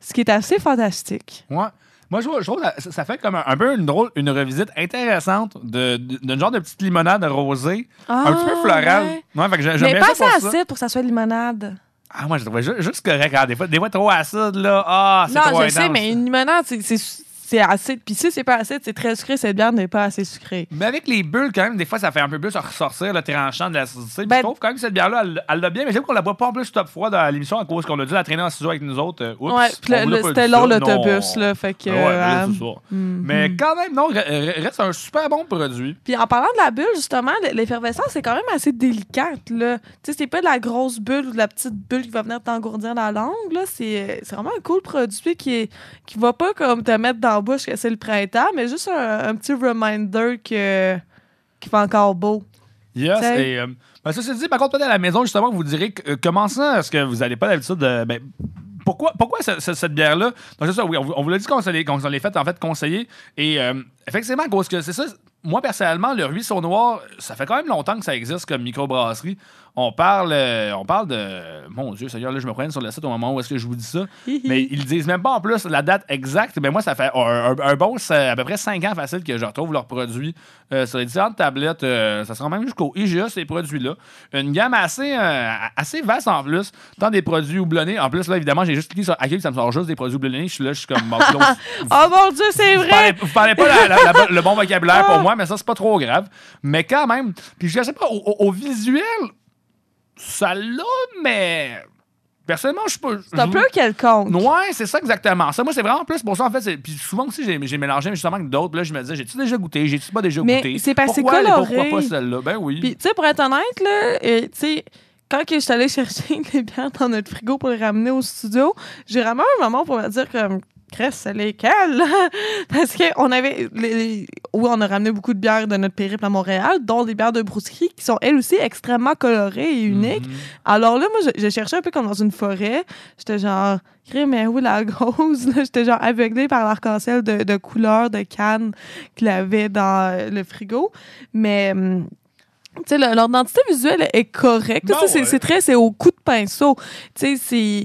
ce qui est assez fantastique. Ouais. Moi, je, je trouve que ça, ça fait comme un, un peu une drôle, une revisite intéressante de- de- d'un genre de petite limonade rosée, un petit peu florale. Ah, ouais. Ouais, fait que j'ai- j'aime Mais pas ça assez ça. pour que ça soit limonade. Ah, moi, je trouvais ju- juste correct. hein. Des, fois, des fois, trop acide, là. Ah, c'est non, trop je sais, mais une limonade, c'est- c'est acide. Puis si c'est pas acide, c'est très sucré. Cette bière n'est pas assez sucrée. Mais avec les bulles, quand même, des fois, ça fait un peu plus ressortir le tranchant de l'acidité. Puis Ben- je trouve quand même que cette bière-là, elle l'a bien. Mais j'aime qu'on la voit pas en plus top froid dans l'émission à cause qu'on a dû la traîner en studio avec nous autres. Euh, Oups, ouais, l'a c'était long l'autobus, là. Fait que. Ouais, mais là, euh, mhm. Mais quand même, non, re- re- reste un super bon produit. Puis en parlant de la bulle, justement, l'effervescence, c'est quand même assez délicate, là. Tu sais, c'est pas de la grosse bulle ou de la petite bulle qui va venir t'engourdir la langue, là. C'est c'est vraiment un cool produit qui, est, qui va pas comme te mettre dans la bouche que c'est le printemps, mais juste un, un petit reminder que qu'il fait encore beau. Yes, T'sais? et euh, ben, ça c'est dit, par contre, peut-être à la maison, justement, vous direz euh, comment ça, est-ce que vous n'avez pas l'habitude de. Ben, pourquoi, pourquoi ce- ce- cette bière-là? Donc, c'est ça, oui, on, vous- on vous l'a dit qu'on se l'est qu'on se l'est fait, en fait, conseiller. Et euh, effectivement, cause que c'est ça, moi, personnellement, le Ruisseau Noir, ça fait quand même longtemps que ça existe comme microbrasserie. On parle, euh, on parle de. Mon Dieu, Seigneur, là, je me prenne sur le site au moment où est-ce que je vous dis ça. mais ils disent même pas en plus la date exacte. Mais moi, ça fait un, un- un bon, c'est à peu près 5 ans facile que je retrouve leurs produits euh, sur les différentes tablettes. euh, ça se rend même jusqu'au IGA, ces produits-là. Une gamme assez, assez vaste en plus. Tant des produits houblonnés. En plus, là, évidemment, j'ai juste cliqué sur Accueil, ça me sort juste des produits houblonnés. Je suis là, je suis comme. bon, donc, oh mon Dieu, c'est vous parlez, vrai! vous parlez pas la- la- la bonne- le bon vocabulaire Ah. pour moi, mais ça, c'est pas trop grave. Mais quand même, puis je sais pas, au, au- au visuel, ça l'a, mais. Personnellement, je suis pas. C'est un peu quelconque. Ouais, c'est ça exactement. Ça, moi, c'est vraiment plus pour ça. En fait, puis souvent aussi, j'ai j'ai mélangé justement avec d'autres. Là, je me disais, j'ai-tu déjà goûté? J'ai-tu pas déjà Mais goûté? c'est parce que c'est Pourquoi coloré. Pourquoi pas celle-là? Ben oui. Puis, tu sais, pour être honnête, là, euh, tu sais, quand que je suis allée chercher les bières dans notre frigo pour les ramener au studio, j'ai vraiment un moment pour me dire comme. Cresse, lesquelles? Parce qu'on avait. Les, oui, on a ramené beaucoup de bières de notre périple à Montréal, dont des bières de brousserie qui sont elles aussi extrêmement colorées et uniques. Mhm. Alors là, moi, je, je cherchais un peu comme dans une forêt. J'étais genre, mais où la grosse? J'étais genre aveuglée par l'arc-en-ciel de, de couleurs de cannes qu'il avait dans euh, le frigo. Mais. hum, tu sais, le- leur identité visuelle est correcte. C'est- ouais. c'est très, c'est au coup de pinceau. Tu sais, c'est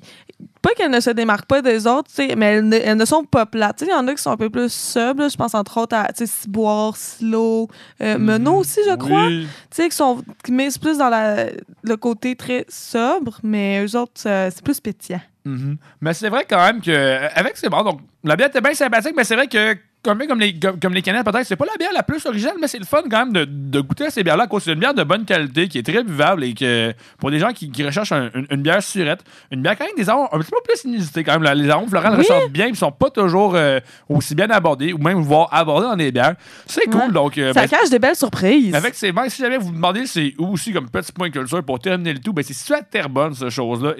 pas qu'elles ne se démarquent pas des autres, tu sais, mais elles ne, elles ne sont pas plates. Il y en a qui sont un peu plus là. Je pense entre autres à Ciboire, Slow, euh, Menot aussi, je crois. Mhm. Oui. Tu sais, qui sont qui misent plus dans la, le côté très sobre, mais eux autres, euh, c'est plus pétillant. Mhm. Mais c'est vrai quand même que euh, avec c'est bon donc la bière était bien sympathique mais c'est vrai que comme, comme les comme, comme les canettes peut-être c'est pas la bière la plus originale mais c'est le fun quand même de, de goûter à ces bières là cause c'est une bière de bonne qualité qui est très buvable et que pour des gens qui, qui recherchent un- une, une bière surette une bière quand même des arômes un petit peu plus inusitées quand même là. les arômes florales Oui. ressortent bien ils sont pas toujours euh, aussi bien abordés ou même voire abordés dans des bières c'est cool Ouais. donc euh, Ça ben, cache des belles surprises. avec ces vins, si jamais vous vous demandez c'est où aussi comme petit point culture pour terminer le tout, ben c'est situé à Terrebonne, cette chose-là.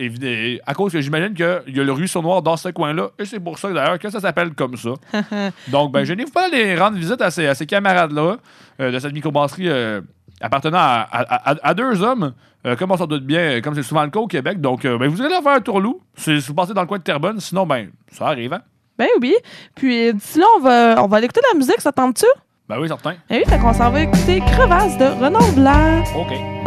À cause que j'imagine qu'il y a le ruisseau noir dans ce coin-là, et c'est pour ça d'ailleurs que ça s'appelle comme ça. Donc, ben, je n'ai pas aller rendre visite à ces, à ces camarades-là euh, de cette microbrasserie euh, appartenant à, à- à- à deux hommes, euh, comme on s'en doute bien, comme c'est souvent le cas au Québec. Donc, ben, vous irez leur faire un tour loup si vous passez dans le coin de Terrebonne, sinon, ben, ça arrive, hein? Ben oui. Puis d'ici là, on va, on va aller écouter de la musique, ça tente-tu? Ben oui, certain. Ben oui, fait qu'on s'en va écouter Crevasse de Renaud Blanc. OK.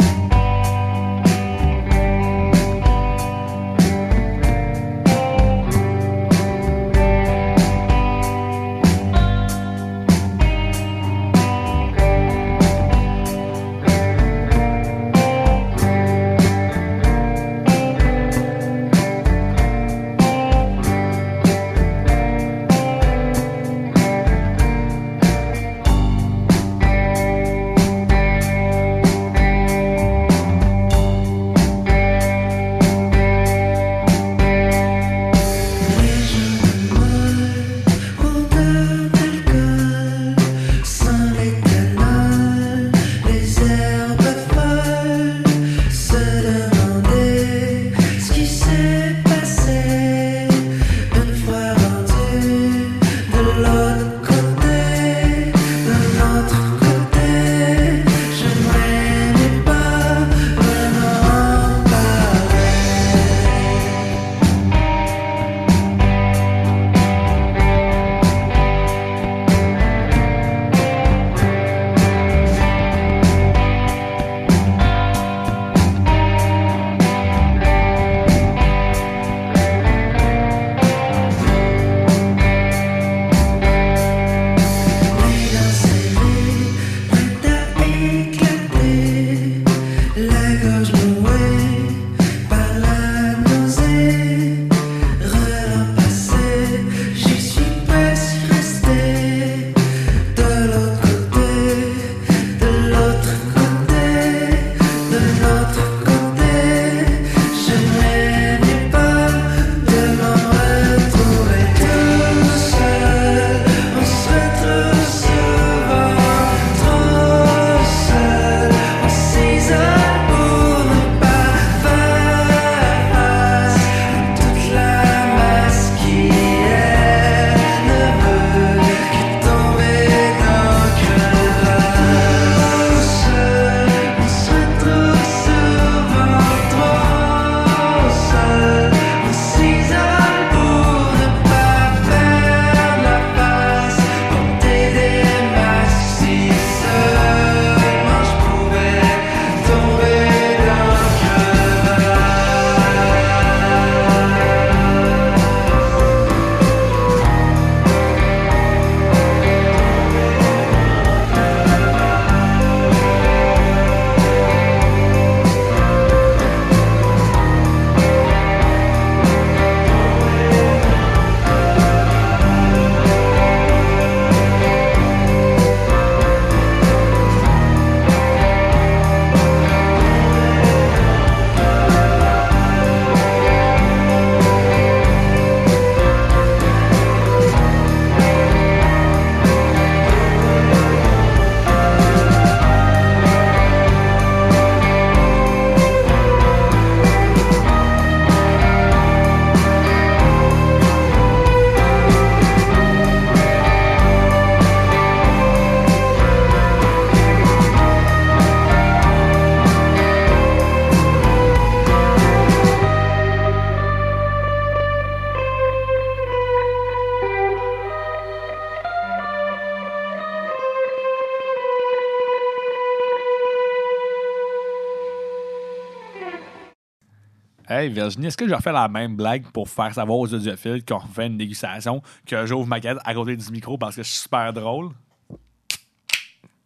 Hey Virginie, est-ce que je refais la même blague pour faire savoir aux audiophiles qu'on fait une dégustation, que j'ouvre ma canette à côté du micro parce que je suis super drôle?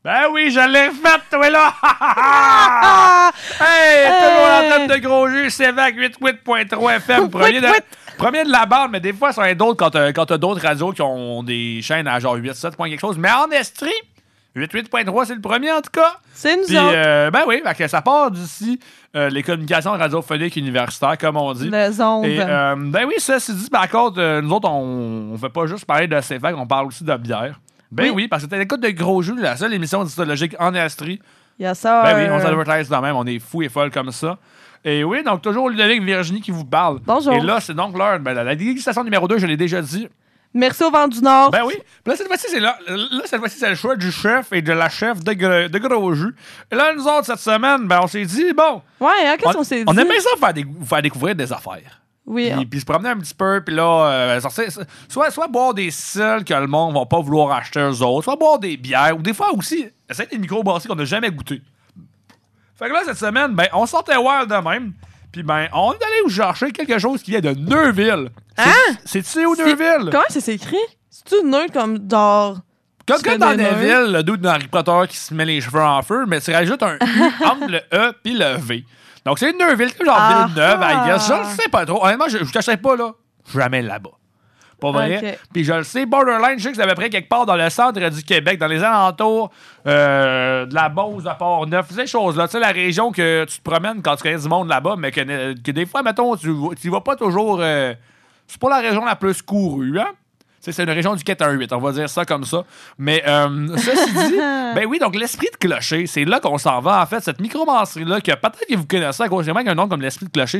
Ben oui, je l'ai faite, toi là! hey, toujours en tête de gros jus, CEVAC 88.3 FM, premier de, premier de la bande, mais des fois, ça en est d'autres quand t'as quand t'as d'autres radios qui ont des chaînes à genre 8, 7 points quelque chose. Mais en Estrie, 88.3, c'est le premier en tout cas. C'est nous Puis, autres. euh, ben oui, que ça part d'ici euh, les communications radiophoniques universitaires, comme on dit. Les ondes. Et, euh, ben oui, ça, c'est dit, par contre, euh, nous autres, on, on fait pas juste parler de CFAC, on parle aussi de bière. Ben oui, parce que t'as l'écoute de Gros Jus, la seule émission d'histologique en Estrie. Il y a ça. Ben oui, on euh, s'advertise quand même, on est fou et folle comme ça. Et oui, donc toujours Ludovic Virginie qui vous parle. Bonjour. Et là, c'est donc l'heure, ben, la, la dégustation numéro 2, je l'ai déjà dit. Merci au vent du Nord. Ben oui. Puis là, cette fois-ci, c'est là, là, cette fois-ci, c'est le choix du chef et de la chef de, gros- de gros jus. Et là, nous autres, cette semaine, ben, on s'est dit, bon. Ouais, hein, qu'est-ce qu'on s'est dit? On aime bien ça faire, vous faire découvrir des affaires. Oui. Puis, puis se promener un petit peu, puis là, euh, sortir- soit, soit boire des sels que le monde va pas vouloir acheter eux autres, soit boire des bières, ou des fois aussi, essayer des microbrasseries qu'on n'a jamais goûté. Fait que là, cette semaine, ben, on sortait wild de même, puis ben, on est allé chercher quelque chose qui vient de Neuville. C'est- Hein? C'est-tu où Neuville? Comment ça s'écrit? C'est-tu neutre comme genre. Comme, comme dans? Neville, le doute d'Harry Potter qui se met les cheveux en feu, mais tu rajoutes un U entre le E puis le V. Donc c'est Neuville, c'est genre Ah Villeneuve, I guess. Je le sais pas trop. Honnêtement, je, je cacherai pas là. Jamais là-bas. Pas vrai? Puis je le sais, Borderline, je sais que c'est à peu près quelque part dans le centre du Québec, dans les alentours euh, de la Beauce, à Port-Neuf, ces choses-là. Tu sais, la région que tu te promènes quand tu connais du monde là-bas, mais que, que des fois, mettons, tu tu vas pas toujours. euh, c'est pas la région la plus courue, hein? C'est une région du 418, on va dire ça comme ça. Mais euh, ceci dit, ben oui, donc l'esprit de clocher, c'est là qu'on s'en va, en fait, cette microbrasserie-là, que peut-être que vous connaissez à cause qu'il y a un nom comme l'esprit de clocher.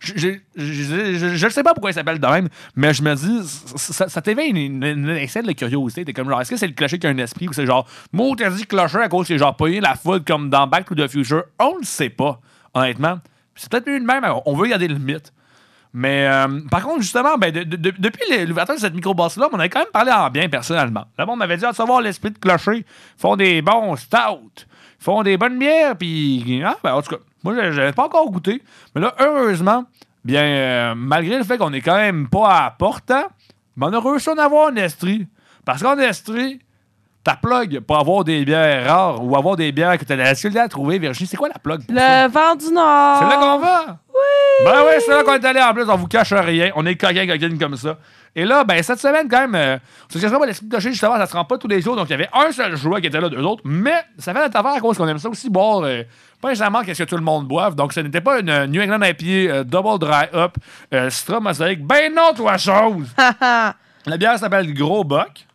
Je ne sais pas pourquoi il s'appelle de même, mais je me dis, ça, ça t'éveille une, de curiosité. T'es comme genre, est-ce que c'est le clocher qui a un esprit ou c'est genre, moi, t'as dit clocher à cause c'est genre payé la foule comme dans Back to the Future? On le sait pas, honnêtement. C'est peut-être mieux de même, on veut garder le mythe. Mais euh, par contre, justement, ben, de- de- de- depuis l'ouverture de cette microbrasserie-là, on avait quand même parlé en bien personnellement. Là, on m'avait dit, à savoir l'esprit de clocher, ils font des bons stouts, ils font des bonnes bières, puis ah, ben, en tout cas, moi, je n'avais pas encore goûté. Mais là, heureusement, bien, euh, malgré le fait qu'on est quand même pas à porte, hein, ben, on a réussi à en avoir en Estrie. Parce qu'en Estrie, ta plug pour avoir des bières rares ou avoir des bières que tu as la difficulté à trouver, Virginie, c'est quoi la plug? Le vent du Nord. C'est là qu'on va? Ben oui, c'est là qu'on est allé en plus, on vous cache rien. On est coquin, coquine comme ça. Et là, ben cette semaine, quand même, euh, c'est que va l'esprit de clocher, justement, ça se rend pas tous les jours. Donc, il y avait un seul joueur qui était là, deux autres. Mais ça fait notre affaire à cause qu'on aime ça aussi boire. euh, pas nécessairement qu'est-ce que tout le monde boive. Donc, ce n'était pas une euh, New England IPA euh, Double Dry Up euh, Citra Mosaic. Ben non, toi, chose! La bière s'appelle Gros Buck.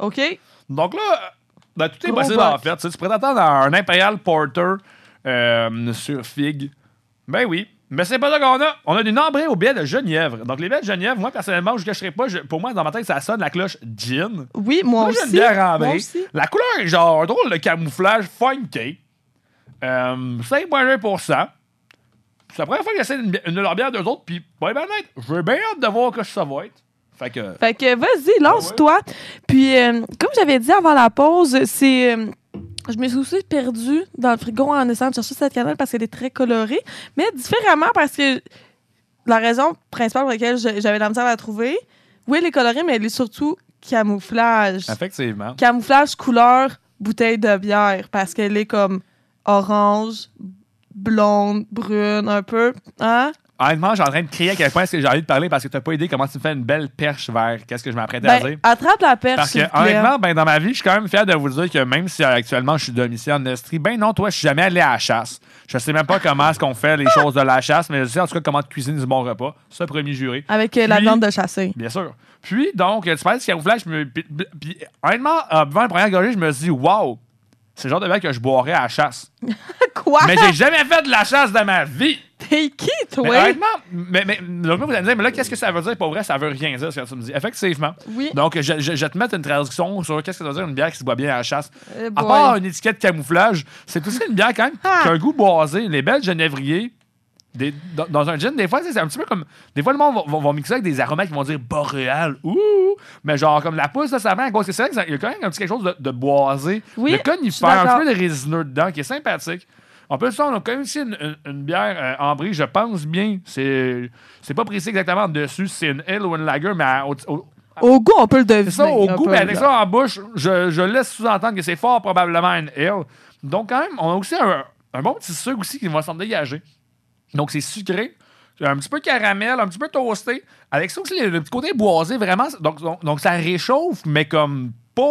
OK. Donc là, ben, tout est Gros possible Buck. en fait. Tu sais, tu pourrais t'attendre à un Imperial Porter sur Fig. Ben oui. Mais c'est pas ça qu'on a. On a du nombril au biais de Genièvre. Donc les baies de Genièvre, moi personnellement, je ne cacherai pas. je- pour moi, dans ma tête, ça sonne la cloche gin. Oui, moi, Moi, aussi. bien Moi aussi. La couleur est genre un drôle de camouflage funky. Euh, 5,1%. C'est la première fois que j'essaie une, une de leurs bières d'eux autres. Puis, être honnête, j'ai bien hâte de voir que ça va être. Fait que. Fait que vas-y, lance-toi. Puis, euh, comme j'avais dit avant la pause, c'est. euh, je me suis aussi perdue dans le frigo en essayant de chercher cette cannelle parce qu'elle est très colorée, mais différemment parce que la raison principale pour laquelle j'avais la misère à la trouver, oui, elle est colorée, mais elle est surtout camouflage. Effectivement. Camouflage couleur bouteille de bière parce qu'elle est comme orange, blonde, brune, un peu. Hein? Honnêtement, j'ai en train de crier à quel point est-ce que j'ai envie de parler parce que t'as pas idée comment tu me fais une belle perche vers qu'est-ce que je m'apprêtais à Ben, dire? attrape la perche. Parce que, vous honnêtement, ben, dans ma vie, je suis quand même fier de vous dire que même si euh, actuellement je suis domicilié en Estrie, ben non, toi, je suis jamais allé à la chasse. Je sais même pas comment est-ce qu'on fait les choses de la chasse, mais je sais en tout cas comment tu cuisines du bon repas. Ça, premier juré. Avec euh, la viande de chasser. Bien sûr. Puis, donc, tu parles du camouflage, je me- puis, honnêtement, en buvant la première gorgée, je me suis dit, wow, c'est le genre de verre que je boirais à la chasse. Quoi? Mais j'ai jamais fait de la chasse de ma vie. T'es qui, toi? Mais honnêtement, mais, mais, donc là, vous allez me dire, mais là, qu'est-ce que ça veut dire? Pour vrai, ça veut rien dire, ce que tu me dis. Effectivement. Oui. Donc, je, je- te mettre une traduction sur qu'est-ce que ça veut dire une bière qui se boit bien à la chasse. Eh à boy. part une étiquette camouflage, c'est aussi une bière quand même Ah. qui a un goût boisé. Les belles genévriers, des- dans, dans un gin, des fois, c'est un petit peu comme. Des fois, le monde va, va- va mixer avec des aromates qui vont dire boréal, ouh! Mais genre, comme la pousse, là, ça vient à c'est vrai qu'il y a quand même un petit quelque chose de, de boisé, Oui, de conifère, un petit peu de résineux dedans, qui est sympathique. On peut ça, on a quand même aussi une, une- une bière euh, ambrée, je pense bien. C'est pas précis exactement dessus si c'est une ale ou une lager, mais à- au, au- Au goût, on peut le deviner. ça, au goût, mais avec ça en bouche, je, je laisse sous-entendre que c'est fort probablement une ale. Donc, quand même, on a aussi un, un bon petit sucre aussi qui va s'en dégager. Donc, c'est sucré, un petit peu caramel, un petit peu toasté. Avec ça aussi, le, le petit côté boisé, vraiment. Donc, donc, donc, ça réchauffe, mais comme pas,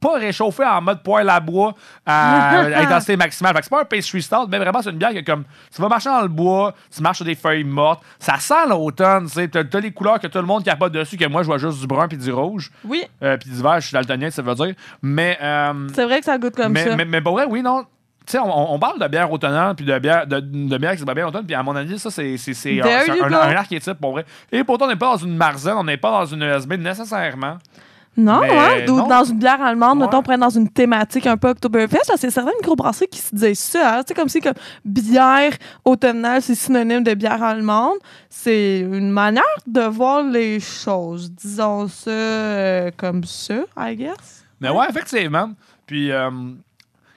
pas réchauffé en mode poêle à bois à, à intensité maximale. Fait que c'est pas un pastry stout, mais vraiment, c'est une bière que comme tu vas marcher dans le bois, tu marches sur des feuilles mortes, ça sent l'automne, tu sais. T'as, t'as les couleurs que tout le monde capote dessus, que moi, je vois juste du brun puis du rouge. Oui, Euh, puis d'hiver, je suis daltonien, ça veut dire. Mais, euh, c'est vrai que ça goûte comme mais, ça. mais, mais pour vrai, oui, non. Tu sais, on, on parle de bière automnale puis de bière, de, de bière qui se bat bien l'automne, puis à mon avis, ça, c'est, c'est, un, archétype pour vrai. Et pourtant, on n'est pas dans une Marzen, on n'est pas dans une ESB nécessairement. Non, hein, non. dans une bière allemande, Ouais. mettons, prendre dans une thématique un peu Oktoberfest, là, c'est certaines microbrasseries qui se disent ça. hein. C'est comme si comme bière automnale, c'est synonyme de bière allemande. C'est une manière de voir les choses. Disons ça euh, comme ça, I guess. Mais ouais, effectivement. Puis, euh,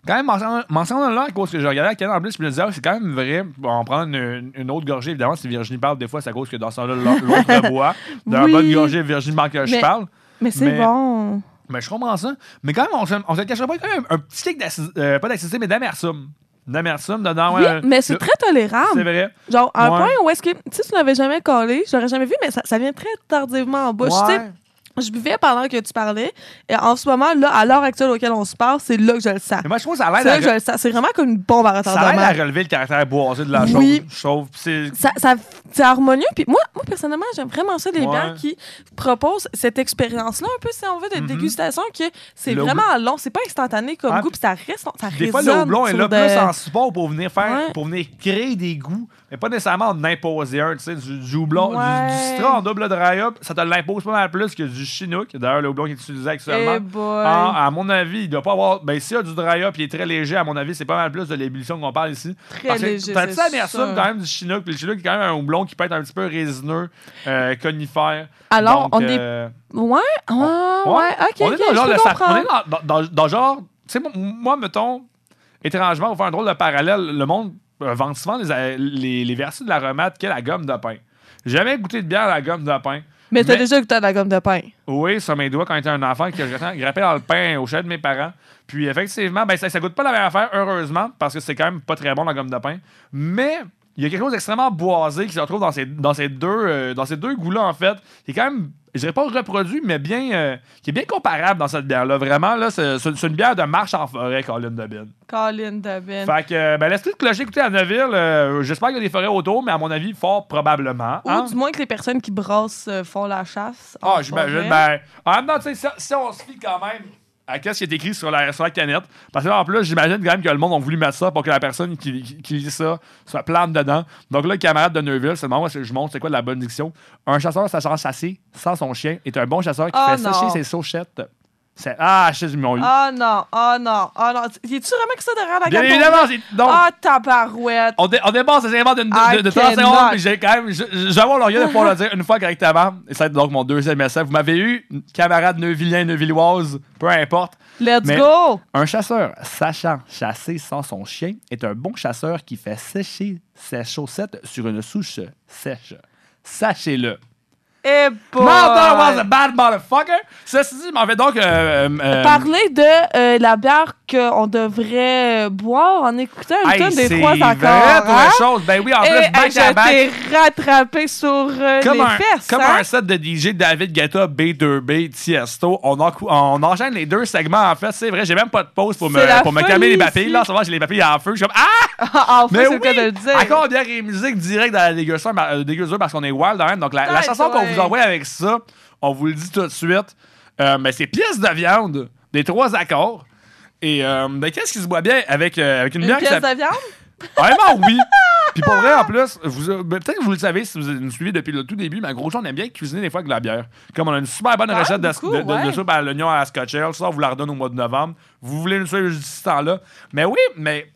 quand même, là, à cause que je regardais la canne en plus, je me disais, ah, c'est quand même vrai. On va prendre une, une autre gorgée, évidemment. Si Virginie parle, des fois, c'est à cause que dans ce temps-là, l'autre boit. D'un Oui. bonne gorgée, Virginie manque que je Mais- parle. Mais c'est bon. Mais je comprends ça. Mais quand même, on se, on se le cachera pas quand même un petit kick euh, pas d'acidité, mais d'amertume. D'amertume dedans. Oui, ouais. mais c'est très tolérable. C'est vrai. Genre, à un Ouais. point où est-ce que, si tu l'avais jamais collé, je l'aurais jamais vu, mais ça, ça vient très tardivement en bouche. Ouais. Je buvais pendant que tu parlais, et en ce moment, là, à l'heure actuelle auquel on se parle, c'est là que je le sens. Mais moi, je trouve que ça a C'est l'air là à que je le sens. C'est vraiment comme une bombe à Ça aide à retardement. relever le caractère boisé de la Oui. chose, je trouve. Puis C'est Ça, ça- c'est harmonieux. Puis moi, moi, personnellement, j'aime vraiment ça, des Ouais. bières qui proposent cette expérience-là, un peu, si on veut, de Mhm. dégustation, que c'est Le vraiment long. C'est pas instantané comme Ah, goût, puis ça reste, ça Des fois, le houblon est là de- plus en support pour venir faire, Ouais. pour venir créer des goûts, mais pas nécessairement en imposer un. Tu sais, du, du houblon, du- du, citron en double dry-up, ça te l'impose pas mal plus que du chinook. D'ailleurs, le houblon qui est utilisé actuellement. Eh. Ah, à mon avis, il doit pas avoir. Ben, s'il y a du dry-up, il est très léger. À mon avis, c'est pas mal plus de l'ébullition qu'on parle ici. Très Parce léger, T'as ça amertume quand même du chinook? Puis le chinook est quand même un houblon qui peut être un petit peu résineux, euh, conifère. Alors, Donc, on est. euh, Ouais, ouais, ouais, ok, on est dans, genre le on est dans, dans- dans- dans genre. Tu sais, moi, mettons, étrangement, on faire un drôle de parallèle. Le monde euh, vend souvent les, les, les vertus de l'aromate qu'est la gomme de pain. J'ai jamais goûté de bière à la gomme de pain. Mais t'as déjà goûté à la gomme de pain. Oui, sur mes doigts quand j'étais un enfant, que je grappais dans le pain au chez de mes parents. Puis effectivement, ben, ça, ça goûte pas la même affaire, heureusement, parce que c'est quand même pas très bon la gomme de pain. Mais il y a quelque chose d'extrêmement boisé qui se retrouve dans ces, dans ces deux, euh, dans ces deux goûts-là, en fait, qui est quand même, je dirais pas reproduit, mais bien, euh, qui est bien comparable dans cette bière-là. Vraiment, là, c'est c'est- c'est une bière de marche en forêt, Colin de Bin. Colin Devin. Fait que, euh, ben, laisse-toi de clocher écouter à Neuville. euh, J'espère qu'il y a des forêts autour, mais à mon avis, fort probablement. Ou hein? du moins que les personnes qui brassent euh, font la chasse. Ah, j'imagine. Ben, en même temps, tu sais, si, si on se fie quand même à ce qui est écrit sur la, sur la canette, parce que là, en plus, j'imagine quand même que le monde a voulu mettre ça pour que la personne qui, qui, qui lit ça soit plante dedans. Donc là, le camarade de Neuville, c'est le moment où je montre c'est quoi la bonne diction. Un chasseur sachant chasser sans son chien est un bon chasseur qui Oh fait non. sécher ses sauchettes. C'est- Ah, je sais, eu. Ah non, ah non, ah non. Y a-tu vraiment que ça derrière la Bien évidemment, c'est. donc, Ah, tabarouette. on, dé- on dépasse les éléments de, de, I de, de 30 cannot. secondes, puis j'ai quand même. je- je- l'orgueil de pouvoir le dire une fois correctement. Et ça va être donc mon deuxième message. Vous m'avez eu, camarade neuvillien, neuvilloise, peu importe. Let's Mais go! Un chasseur sachant chasser sans son chien est un bon chasseur qui fait sécher ses chaussettes sur une souche sèche. Sachez-le. Eh boy! Mother was a bad motherfucker. Ceci dit, m'en donc. euh, euh, Parler de euh, la bière qu'on devrait euh, boire en écoutant une tonne des c'est trois accords. pour hein? chose. Ben oui, en Et plus, euh, back à back. rattrapé sur euh, Comme, les un, fesses. comme hein? un set de DJ David Guetta, B2B, Tiesto, on, en- on enchaîne les deux segments en fait. C'est vrai, j'ai même pas de pause pour C'est me, pour me calmer les papilles. Là, en ce moment, j'ai les papilles en feu. Je suis comme Ah! Enfin, Mais c'est le cas oui! de le dire. Encore bière et musique direct dans la euh, dégueuseur parce qu'on est wild même. Donc la, la chanson qu'on. Vous envoie avec ça, on vous le dit tout de suite. Euh, mais c'est pièce de viande des trois accords. Et euh, ben, qu'est-ce qui se boit bien avec, euh, avec une, Une bière qui pièce de viande? Vraiment, oui. Puis pour vrai, en plus, vous, euh, ben, peut-être que vous le savez si vous nous suivez depuis le tout début, mais gros, on aime bien cuisiner des fois avec de la bière. Comme on a une super bonne Ah, recette de, beaucoup, de- de- soupe à l'oignon à la scotch ale, ça, on vous la redonne au mois de novembre. Vous voulez nous suivre jusqu'à ce temps-là. Mais oui, mais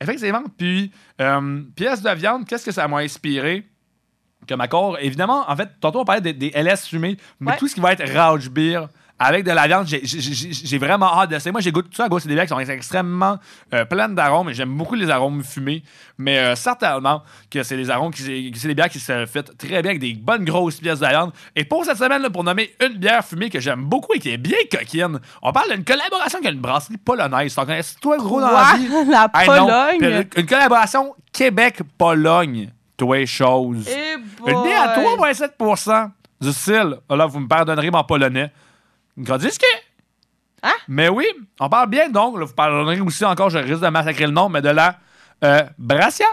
effectivement. Puis, euh, pièce de viande, qu'est-ce que ça m'a inspiré? Comme accord, évidemment, en fait, tantôt on parlait des, des LS fumés, mais Ouais. tout ce qui va être Rauch Beer avec de la viande. J'ai- vraiment hâte d'essayer. Moi, j'ai goûté tout ça à gauche. C'est des bières qui sont extrêmement euh, pleines d'arômes. et J'aime beaucoup les arômes fumés. Mais euh, certainement que c'est des arômes qui c'est des bières qui se fit très bien avec des bonnes grosses pièces de viande. Et pour cette semaine, là, pour nommer une bière fumée que j'aime beaucoup et qui est bien coquine, on parle d'une collaboration avec une brasserie polonaise. T'en connais toi gros dans la vie? La Hey. Pologne? Une collaboration Québec-Pologne. Toi, chose. Eh Une bière à boy. 3,7 du style. Là, vous me pardonnerez mon polonais. Grodisque. Hein? Mais oui, on parle bien donc. Là, vous pardonnerez aussi encore, je risque de massacrer le nom, mais de la euh, Brassia.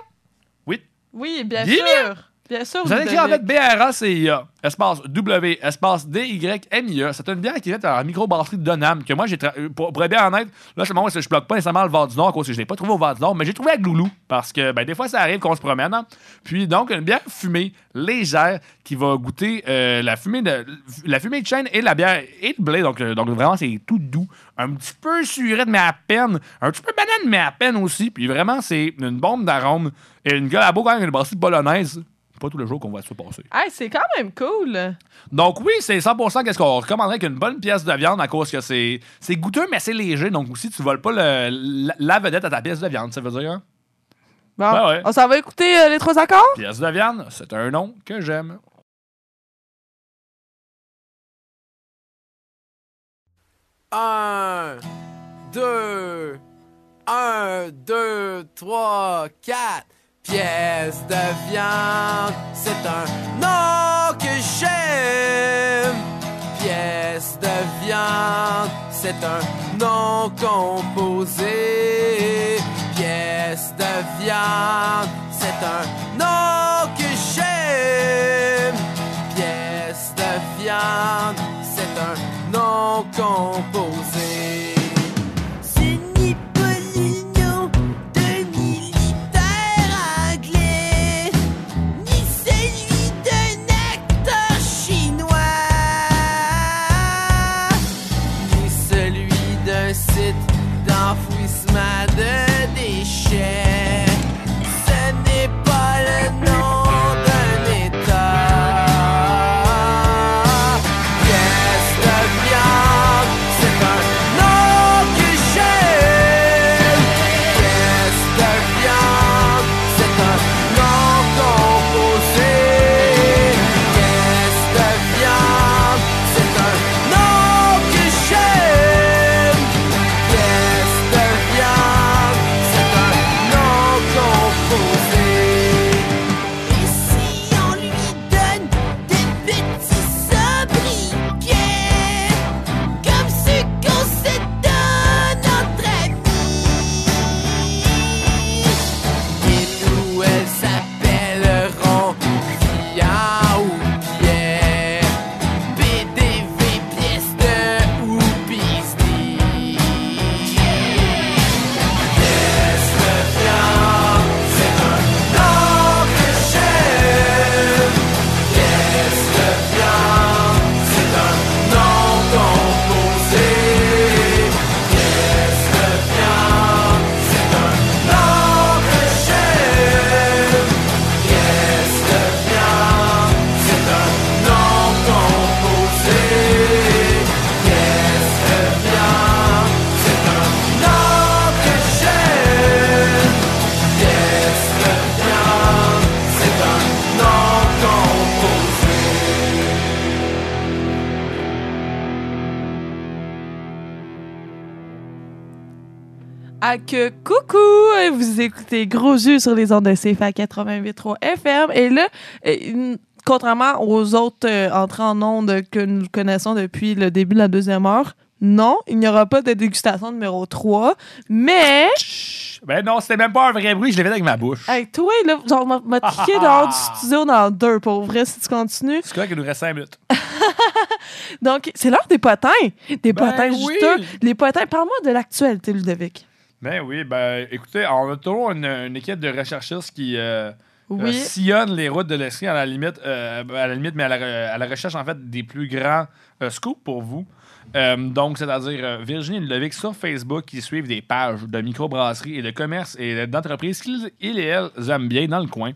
Oui. Oui, bien Dis sûr. bien. Bien sûr. Vous allez écrire en fait B-R-A-C-I-A, espace W, espace D-Y-M-I-A. C'est une bière qui est à la microbrasserie de Donham, que moi, j'ai tra- euh, pour, pour être bien honnête, là, c'est le moment où je bloque pas nécessairement le Var du Nord, cause que je l'ai pas trouvé au Var du Nord, mais j'ai trouvé à Gloulou, parce que, ben, des fois, ça arrive qu'on se promène. hein. Puis, donc, une bière fumée, légère, qui va goûter euh, la fumée de la fumée de chêne et la bière et de blé. Donc, euh, donc vraiment, c'est tout doux. Un petit peu surette, mais à peine. Un petit peu banane, mais à peine aussi. Puis, vraiment, c'est une bombe d'arôme. Et une gueule à beau quand même, une brasserie polonaise. Pas tous les jours qu'on voit ça passer. Hey, c'est quand même cool. Donc oui, c'est 100% qu'est-ce qu'on recommanderait qu'une bonne pièce de viande à cause que c'est c'est goûteux mais c'est léger donc aussi tu voles pas le- la, la vedette à ta pièce de viande, ça veut dire. hein? Bon, Ben ouais. on s'en va écouter euh, les trois accords? Pièce de viande, c'est un nom que j'aime. Un, deux, un, deux, trois, quatre. Pièce de viande, c'est un nom que j'aime. Pièce de viande, c'est un nom composé. Pièce de viande, c'est un nom que j'aime. Pièce de viande, c'est un nom composé. Celui d'un site d'enfouissement de Écoutez Gros Jus sur les ondes de CFA 88.3 FM. Et là, euh, contrairement aux autres euh, entrées en ondes que nous connaissons depuis le début de la deuxième heure, non, il n'y aura pas de dégustation numéro 3, mais... Ben non, c'était même pas un vrai bruit, je l'ai fait avec ma bouche. Hey, toi, là, genre, m'a- m'a kické dehors du studio dans deux, pour vrai, si tu continues. C'est quoi qu'il nous reste 5 minutes. Donc, c'est l'heure des potins. Des Ben potins oui. juteux. Les potins, parle-moi de l'actualité, Ludovic. Ben oui, ben écoutez, on a toujours une, une équipe de recherchistes qui euh, Oui. euh, sillonne les routes de l'esprit à la limite, euh, à la limite, mais à la, re- à la recherche en fait des plus grands euh, scoops pour vous. Euh, donc, c'est-à-dire euh, Virginie Ludovic sur Facebook qui suivent des pages de microbrasseries et de commerce et d'entreprises qu'ils ils et elles aiment bien dans le coin.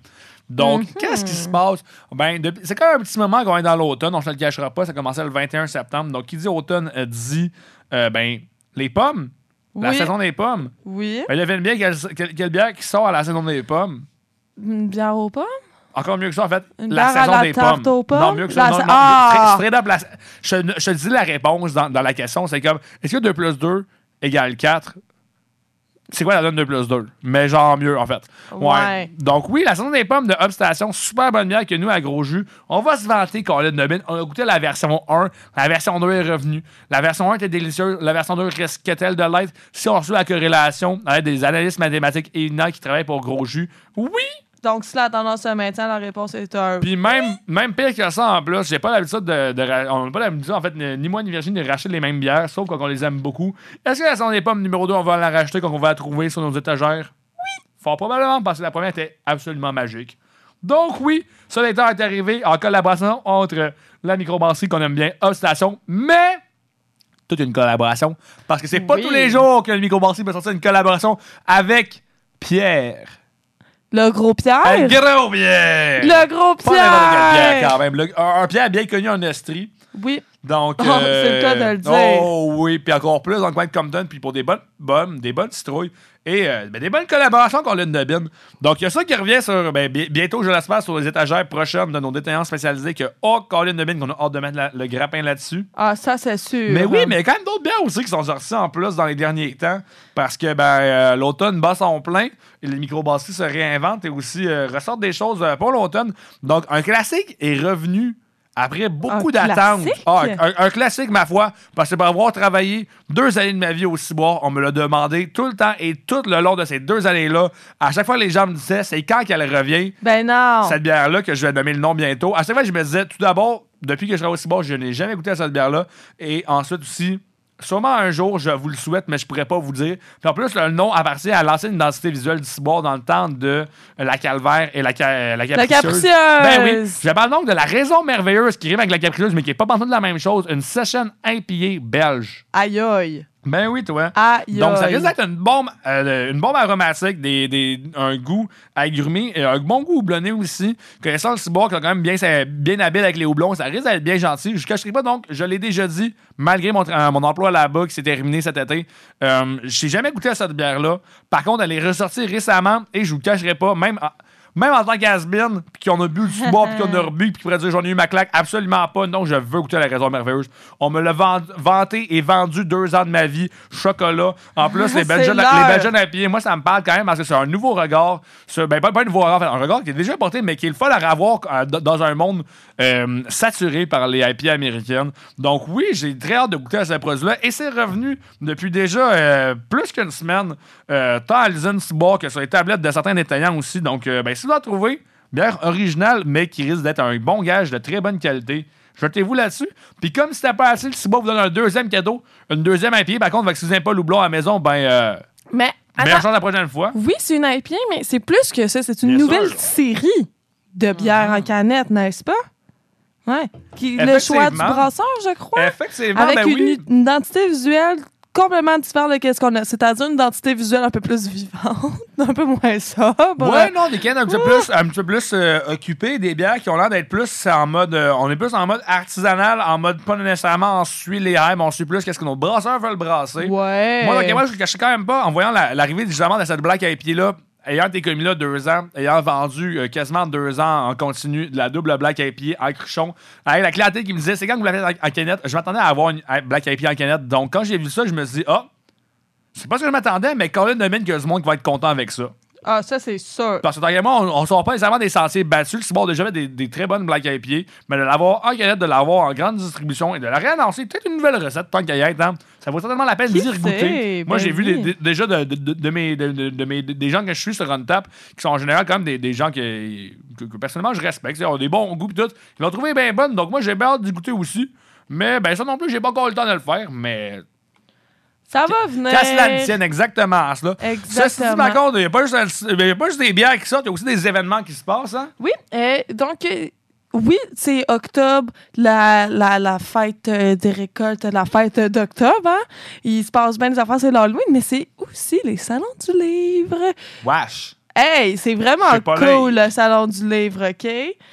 Donc, Mhm. qu'est-ce qui se passe? Ben, c'est quand même un petit moment qu'on est dans l'automne, on ne se le cachera pas, ça commençait le 21 septembre. Donc, qui dit automne euh, dit, euh, ben, les pommes, la Oui. saison des pommes. Oui. Ben, devinez bien quelle, quelle- quelle bière qui sort à la saison des pommes? Une bière aux pommes? Encore mieux que ça, en fait, Une la bière saison la des pommes. aux pommes? Non, mieux que ça. La non, sa- non, Ah! la- je, je te dis la réponse dans, dans la question. C'est comme, est-ce que 2 plus 2 égale 4? C'est quoi la donne 2 plus 2? Mais genre mieux, en fait. Ouais. Donc oui, la saison des pommes de Hub Station, super bonne bière que nous, à Gros Jus, on va se vanter qu'on a de On a goûté la version 1, la version 2 est revenue. La version 1 était délicieuse, la version 2 risque-t-elle de l'être? Si on reçoit la corrélation avec des analystes mathématiques éminents qui travaillent pour Gros Jus, oui! Donc, si la tendance se maintient, la réponse est un. Puis même, même pire que ça, en plus, j'ai pas l'habitude de, On n'a pas l'habitude, en fait, ni moi ni Virginie, de racheter les mêmes bières, sauf quand on les aime beaucoup. Est-ce que la saison des pommes numéro 2, on va la racheter quand on va la trouver sur nos étagères? Oui! Fort probablement, parce que la première était absolument magique. Donc oui, ce lecteur est arrivé en collaboration entre la microbrasserie qu'on aime bien, Hub Station, mais toute une collaboration, parce que c'est pas Oui. tous les jours que le microbrasserie peut sortir une collaboration avec Pierre. Le gros Pierre? Un gros Pierre! Le gros Pas Pierre! bière, quand même. Le- un, un Pierre bien connu en Estrie. Oui. Donc, Oh, c'est le cas de le dire. Oh oui, puis encore plus dans le coin de Compton, puis pour des bonnes bonnes, des bonnes citrouilles et euh, ben, des bonnes collaborations qu'on a de Bin. Donc, il y a ça qui revient sur, ben, bi- bientôt, je l'espère, sur les étagères prochaines de nos détaillants spécialisés que, oh, Colin de Bin, qu'on a hâte de mettre la- le grappin là-dessus. Ah, ça, c'est sûr. Mais oui, mais il y a quand même d'autres bières aussi qui sont sorties en plus dans les derniers temps. Parce que ben, euh, l'automne bat son plein et les microbrasseries se réinventent et aussi euh, ressortent des choses pour l'automne. Donc, un classique est revenu après beaucoup d'attentes. Ah, un, un classique, ma foi. Parce que pour avoir travaillé deux années de ma vie au ciboire, on me l'a demandé tout le temps et tout le long de ces deux années-là. À chaque fois, les gens me disaient c'est quand qu'elle revient Ben non. cette bière-là, que je vais nommer le nom bientôt. À chaque fois, je me disais, tout d'abord, depuis que je travaille au Cibor, je n'ai jamais goûté à cette bière-là. Et ensuite aussi, sûrement un jour, je vous le souhaite, mais je pourrais pas vous dire. Puis en plus, le nom appartient à l'ancienne identité visuelle du Cibor dans le temps de la Calvaire et la, ca- la Capricieuse. Capricieuse. Ben oui. Je parle donc de la raison merveilleuse qui rime avec la Capricieuse, mais qui est pas partout de la même chose. Une session IPA belge. Aïe aïe. Ben oui, toi. Aïe Donc, ça aïe. risque d'être une bombe, euh, une bombe aromatique, des, des- un goût agrumé, et un bon goût houblonné aussi. Connaissant le ciboire qui est quand même bien, bien habile avec les houblons, ça risque d'être bien gentil. Je ne cacherai pas, donc, je l'ai déjà dit, malgré mon, mon emploi là-bas qui s'est terminé cet été, euh, je n'ai jamais goûté à cette bière-là. Par contre, elle est ressortie récemment et je vous le cacherai pas, même en, même en tant qu'Asbin, puis qu'on a bu du ciboire, puis qu'on a rebu, puis qu'on pourrait dire j'en ai eu ma claque, absolument pas. Non, je veux goûter la raison merveilleuse. On me l'a vanté et vendu deux ans de ma vie. Chocolat. En plus, les Belgians à pied, moi, ça me parle quand même parce que c'est un nouveau regard. sur- ben, pas, pas un nouveau regard, un regard qui est déjà porté, mais qui est le fun à avoir euh, dans un monde euh, saturé par les IP américaines. Donc, oui, j'ai très hâte de goûter à ce produit-là. Et c'est revenu depuis déjà euh, plus qu'une semaine, euh, tant à l'usine Ciboire que sur les tablettes de certains détaillants aussi. Donc, euh, ben, si vous en trouvez, bière originale, mais qui risque d'être un bon gage de très bonne qualité. Jetez-vous là-dessus. Puis comme c'était pas assez, le Ciboire vous donne un deuxième cadeau, une deuxième IP. Par contre, si vous n'avez pas le houblon à la maison, ben, euh, Mais. meilleure la prochaine fois. Oui, c'est une IPA, mais c'est plus que ça. C'est une Bien nouvelle sûr. série de bières en canette, n'est-ce pas? Ouais. Qui, le choix du brasseur, je crois. Effectivement, Avec ben une, oui. une identité visuelle complètement différente de ce qu'on a. C'est-à-dire une identité visuelle un peu plus vivante, un peu moins sobre. Ouais, non, des cannes un petit peu plus, un petit peu plus euh, occupées, des bières qui ont l'air d'être plus en mode. euh, on est plus en mode artisanal, en mode pas nécessairement on suit les rêves, on suit plus qu'est-ce que nos brasseurs veulent brasser. Ouais. Moi, donc, moi, je ne cachais quand même pas, en voyant la- l'arrivée justement de cette blague à pied-là, ayant été commis là deux ans, ayant vendu euh, quasiment deux ans en continu de la double black IPA en cruchon, avec la clientèle qui me disait c'est quand vous l'avez en, canette, je m'attendais à avoir une black IPA en canette. Donc quand j'ai vu ça, je me suis dit, ah, c'est pas ce que je m'attendais, mais Colin domine qu'il y a monde va être content avec ça. Ah, ça, c'est sûr. Parce que également, on, on sort pas nécessairement des sentiers battus. Le Cibor a déjà fait des, des très bonnes black IPA, mais de l'avoir en canette, de l'avoir en grande distribution et de la réannoncer, peut-être une nouvelle recette tant qu'à y être. hein. Ça vaut certainement la peine d'y regoûter. sait? Moi, Ben j'ai vu des- des- déjà de, de- de- de mes, de, mes- des gens que je suis sur Untap, qui sont en général quand même des, des gens que, que personnellement je respecte. Ils ont des bons goûts et tout. Ils l'ont trouvé bien bonne, donc moi j'ai bien hâte d'y goûter aussi. Mais ben ça non plus, j'ai pas encore eu le temps de le faire, mais Ça va venir. Qu'à cela ne tienne, exactement à cela. Exactement. Dit, par contre, il n'y a, a pas juste des bières qui sortent, il y a aussi des événements qui se passent. Hein? Oui, euh, donc, euh, oui, c'est octobre, la, la, la fête euh, des récoltes, la fête d'octobre. Hein? Il se passe bien des affaires, c'est l'Halloween, mais c'est aussi les salons du livre. Wesh! Hey, c'est vraiment cool, le salon du livre, OK?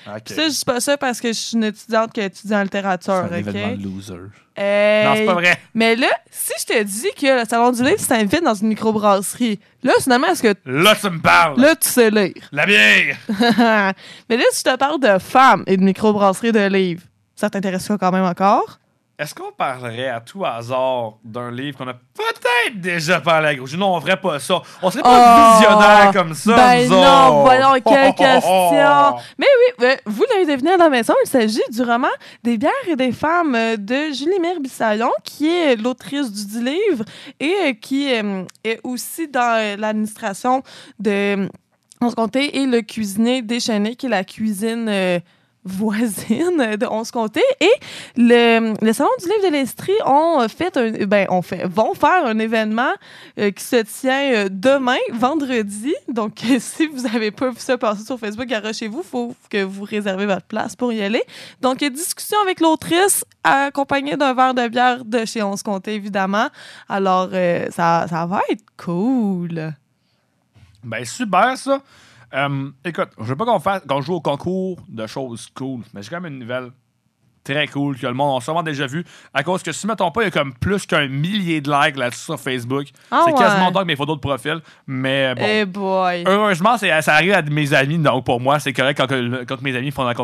Ok. Puis ça, je dis pas ça parce que je suis une étudiante qui étudie en littérature, C'est un OK? événement de loser. Hey. Non, c'est pas vrai. Mais là, si je te dis que le salon du livre s'invite dans une microbrasserie, là, finalement, est-ce que. Là, tu me parles. Là, tu sais lire. La bière. Mais là, si je te parle de femmes et de microbrasserie de livres, ça t'intéresse quand même encore? Est-ce qu'on parlerait à tout hasard d'un livre qu'on a peut-être déjà parlé à Gros? Non, on ferait pas ça. On serait pas Oh, visionnaire comme ça, Ben nous non, voyons, quelle question! Mais oui, euh, vous l'avez deviné à la maison, il s'agit du roman Des bières et des femmes euh, de Julie Mère Bissaillon, qui est l'autrice du dit livre et euh, qui est aussi dans l'administration de On se comptait et le cuisinier déchaîné, qui est la cuisine. Voisine de On comptait et le, le salon du livre de l'Estrie ont fait un ben vont faire un événement euh, qui se tient euh, demain vendredi. Donc si vous avez pas vu ça passer sur Facebook garochez-vous. Faut que vous réservez votre place pour y aller. Donc discussion avec l'autrice accompagnée d'un verre de bière de chez On comptait évidemment. Alors euh, ça, ça va être cool. Ben, super, ça. Euh, écoute, je veux pas qu'on fasse qu'on joue au concours de choses cool, mais j'ai quand même une nouvelle très cool que le monde a sûrement déjà vu. À cause que si, mettons pas, il y a comme plus qu'un millier de likes là-dessus sur Facebook. Ah c'est ouais. quasiment donc mes photos de profil. Mais bon. Eh boy Heureusement, ça arrive à mes amis, donc pour moi, c'est correct quand, mes amis font la,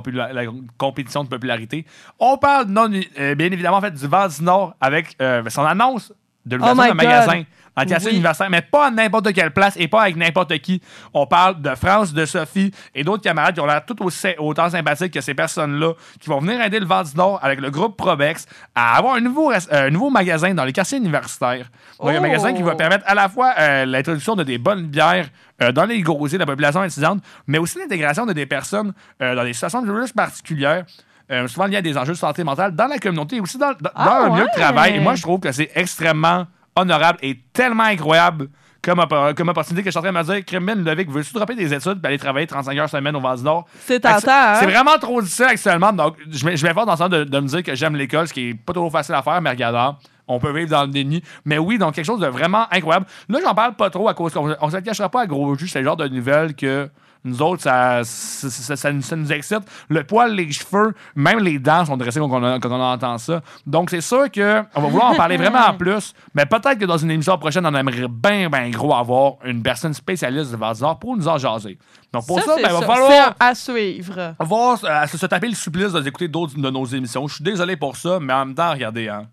compétition de popularité. On parle, non, euh, bien évidemment, en fait, du Val du Nord avec euh, son annonce de Oh l'ouverture my d'un magasin. En quartier Oui. universitaire, mais pas à n'importe quelle place et pas avec n'importe qui. On parle de France, de Sophie et d'autres camarades qui ont l'air tout aussi, autant sympathiques que ces personnes-là, qui vont venir aider le Val du Nord avec le groupe Probex à avoir un nouveau, euh, un nouveau magasin dans les quartiers universitaires. Donc, un Oh. magasin qui va permettre à la fois euh, l'introduction de des bonnes bières euh, dans les gosiers de la population étudiante, mais aussi l'intégration de des personnes euh, dans des situations de plus particulières. euh, souvent liées à des enjeux de santé mentale dans la communauté et aussi dans, dans- Ah, dans un lieu de travail. Et moi, je trouve que c'est extrêmement honorable et tellement incroyable comme, comme opportunité que je suis en train de me dire, Crimin Levic, veux-tu dropper des études et aller travailler 35 heures semaine au du Nord? C'est tentant, hein? C'est vraiment trop difficile actuellement. Donc, je mets fort dans le sens de, de me dire que j'aime l'école, ce qui est pas trop facile à faire, mais regardant. On peut vivre dans le déni. Mais oui, donc quelque chose de vraiment incroyable. Là, j'en parle pas trop à cause qu'on on se le cachera pas à gros jus. C'est le genre de nouvelles que nous autres, ça, ça, ça- ça nous- excite. Le poil, les cheveux, même les dents sont dressées quand on, quand on entend ça. Donc, c'est sûr qu'on va vouloir en parler vraiment en plus. Mais peut-être que dans une émission prochaine, on aimerait bien, bien gros avoir une personne spécialiste de Valdor pour nous en jaser. Donc, pour ça, c'est ben, il va falloir à suivre va euh, se, se taper le supplice d'écouter d'autres de nos émissions. Je suis désolé pour ça, mais en même temps, regardez, hein,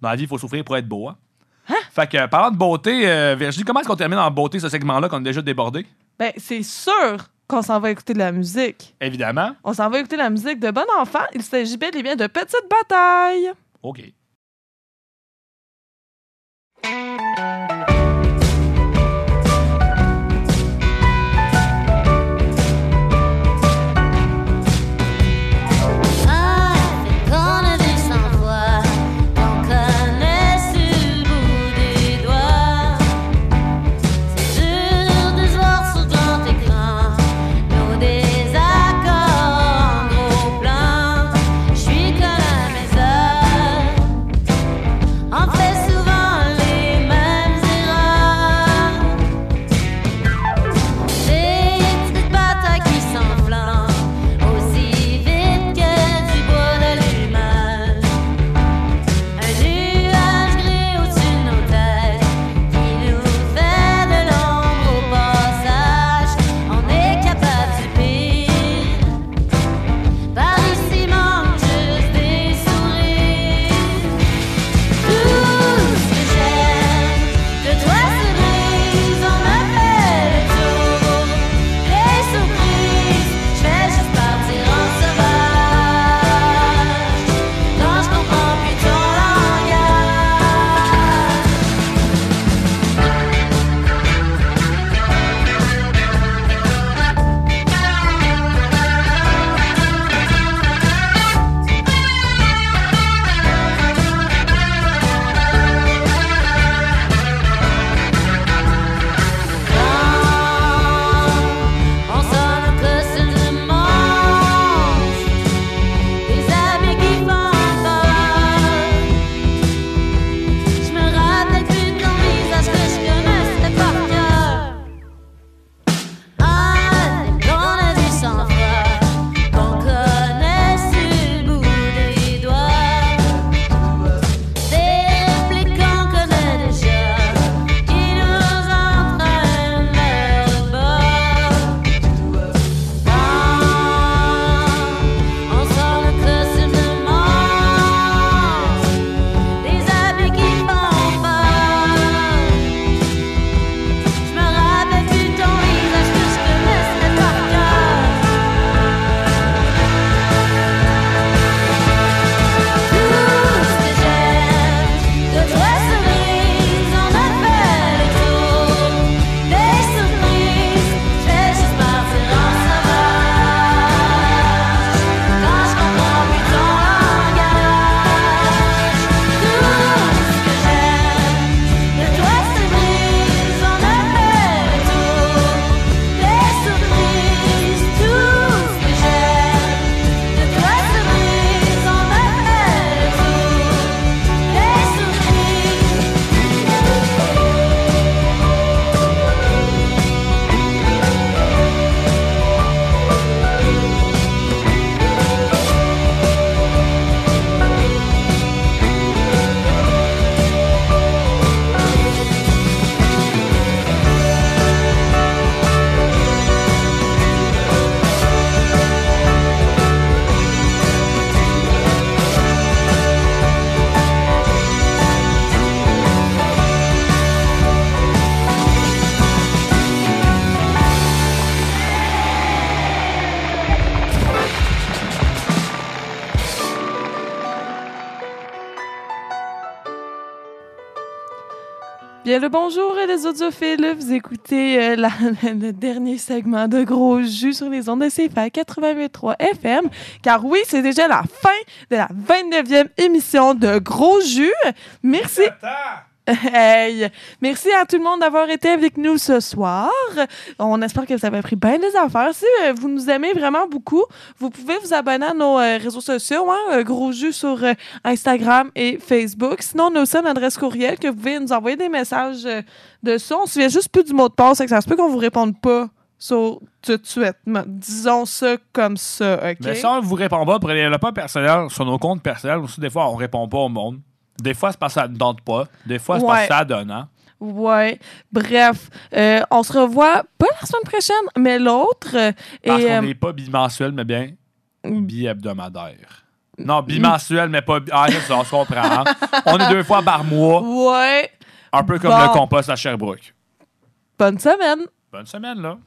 dans la vie, il faut souffrir pour être beau. Hein? Fait que, euh, parlant de beauté, euh, Virginie, comment est-ce qu'on termine en beauté ce segment-là qu'on a déjà débordé? Ben, c'est sûr qu'on s'en va écouter de la musique. Évidemment. On s'en va écouter la musique de Bon Enfant. Il s'agit bel et bien de Petite Bataille. OK. Bien le bonjour euh, les audiophiles, vous écoutez euh, le dernier segment de Gros Jus sur les ondes de CFA 88.3 FM, car oui, c'est déjà la fin de la 29e émission de Gros Jus. Merci. Hey! Merci à tout le monde d'avoir été avec nous ce soir. On espère que vous avez appris bien des affaires. Si euh, vous nous aimez vraiment beaucoup, vous pouvez vous abonner à nos euh, réseaux sociaux, hein, euh, Gros Jus sur Instagram et Facebook. Sinon, on a aussi une adresse courriel que vous pouvez nous envoyer des messages de ça. On se souvient juste plus du mot de passe, que ça se peut qu'on vous réponde pas sur tout de suite. Disons ça comme ça, OK? Mais si on vous répond pas, prenez-le pas personnel sur nos comptes personnels. Aussi, des fois, on répond pas au monde. Des fois, c'est parce que ça ne tente pas. Des fois, c'est parce que ça donne. Hein? Ouais. Bref, euh, on se revoit pas la semaine prochaine, mais l'autre. euh, Parce qu'on euh, n'est pas bimensuel, mais bien bi-hebdomadaire. Non, bimensuel, mais pas. bi- Ah, on se comprend. hein? on est deux fois par mois, Ouais. un peu comme Bon. le compost à Sherbrooke. Bonne semaine. Bonne semaine, là.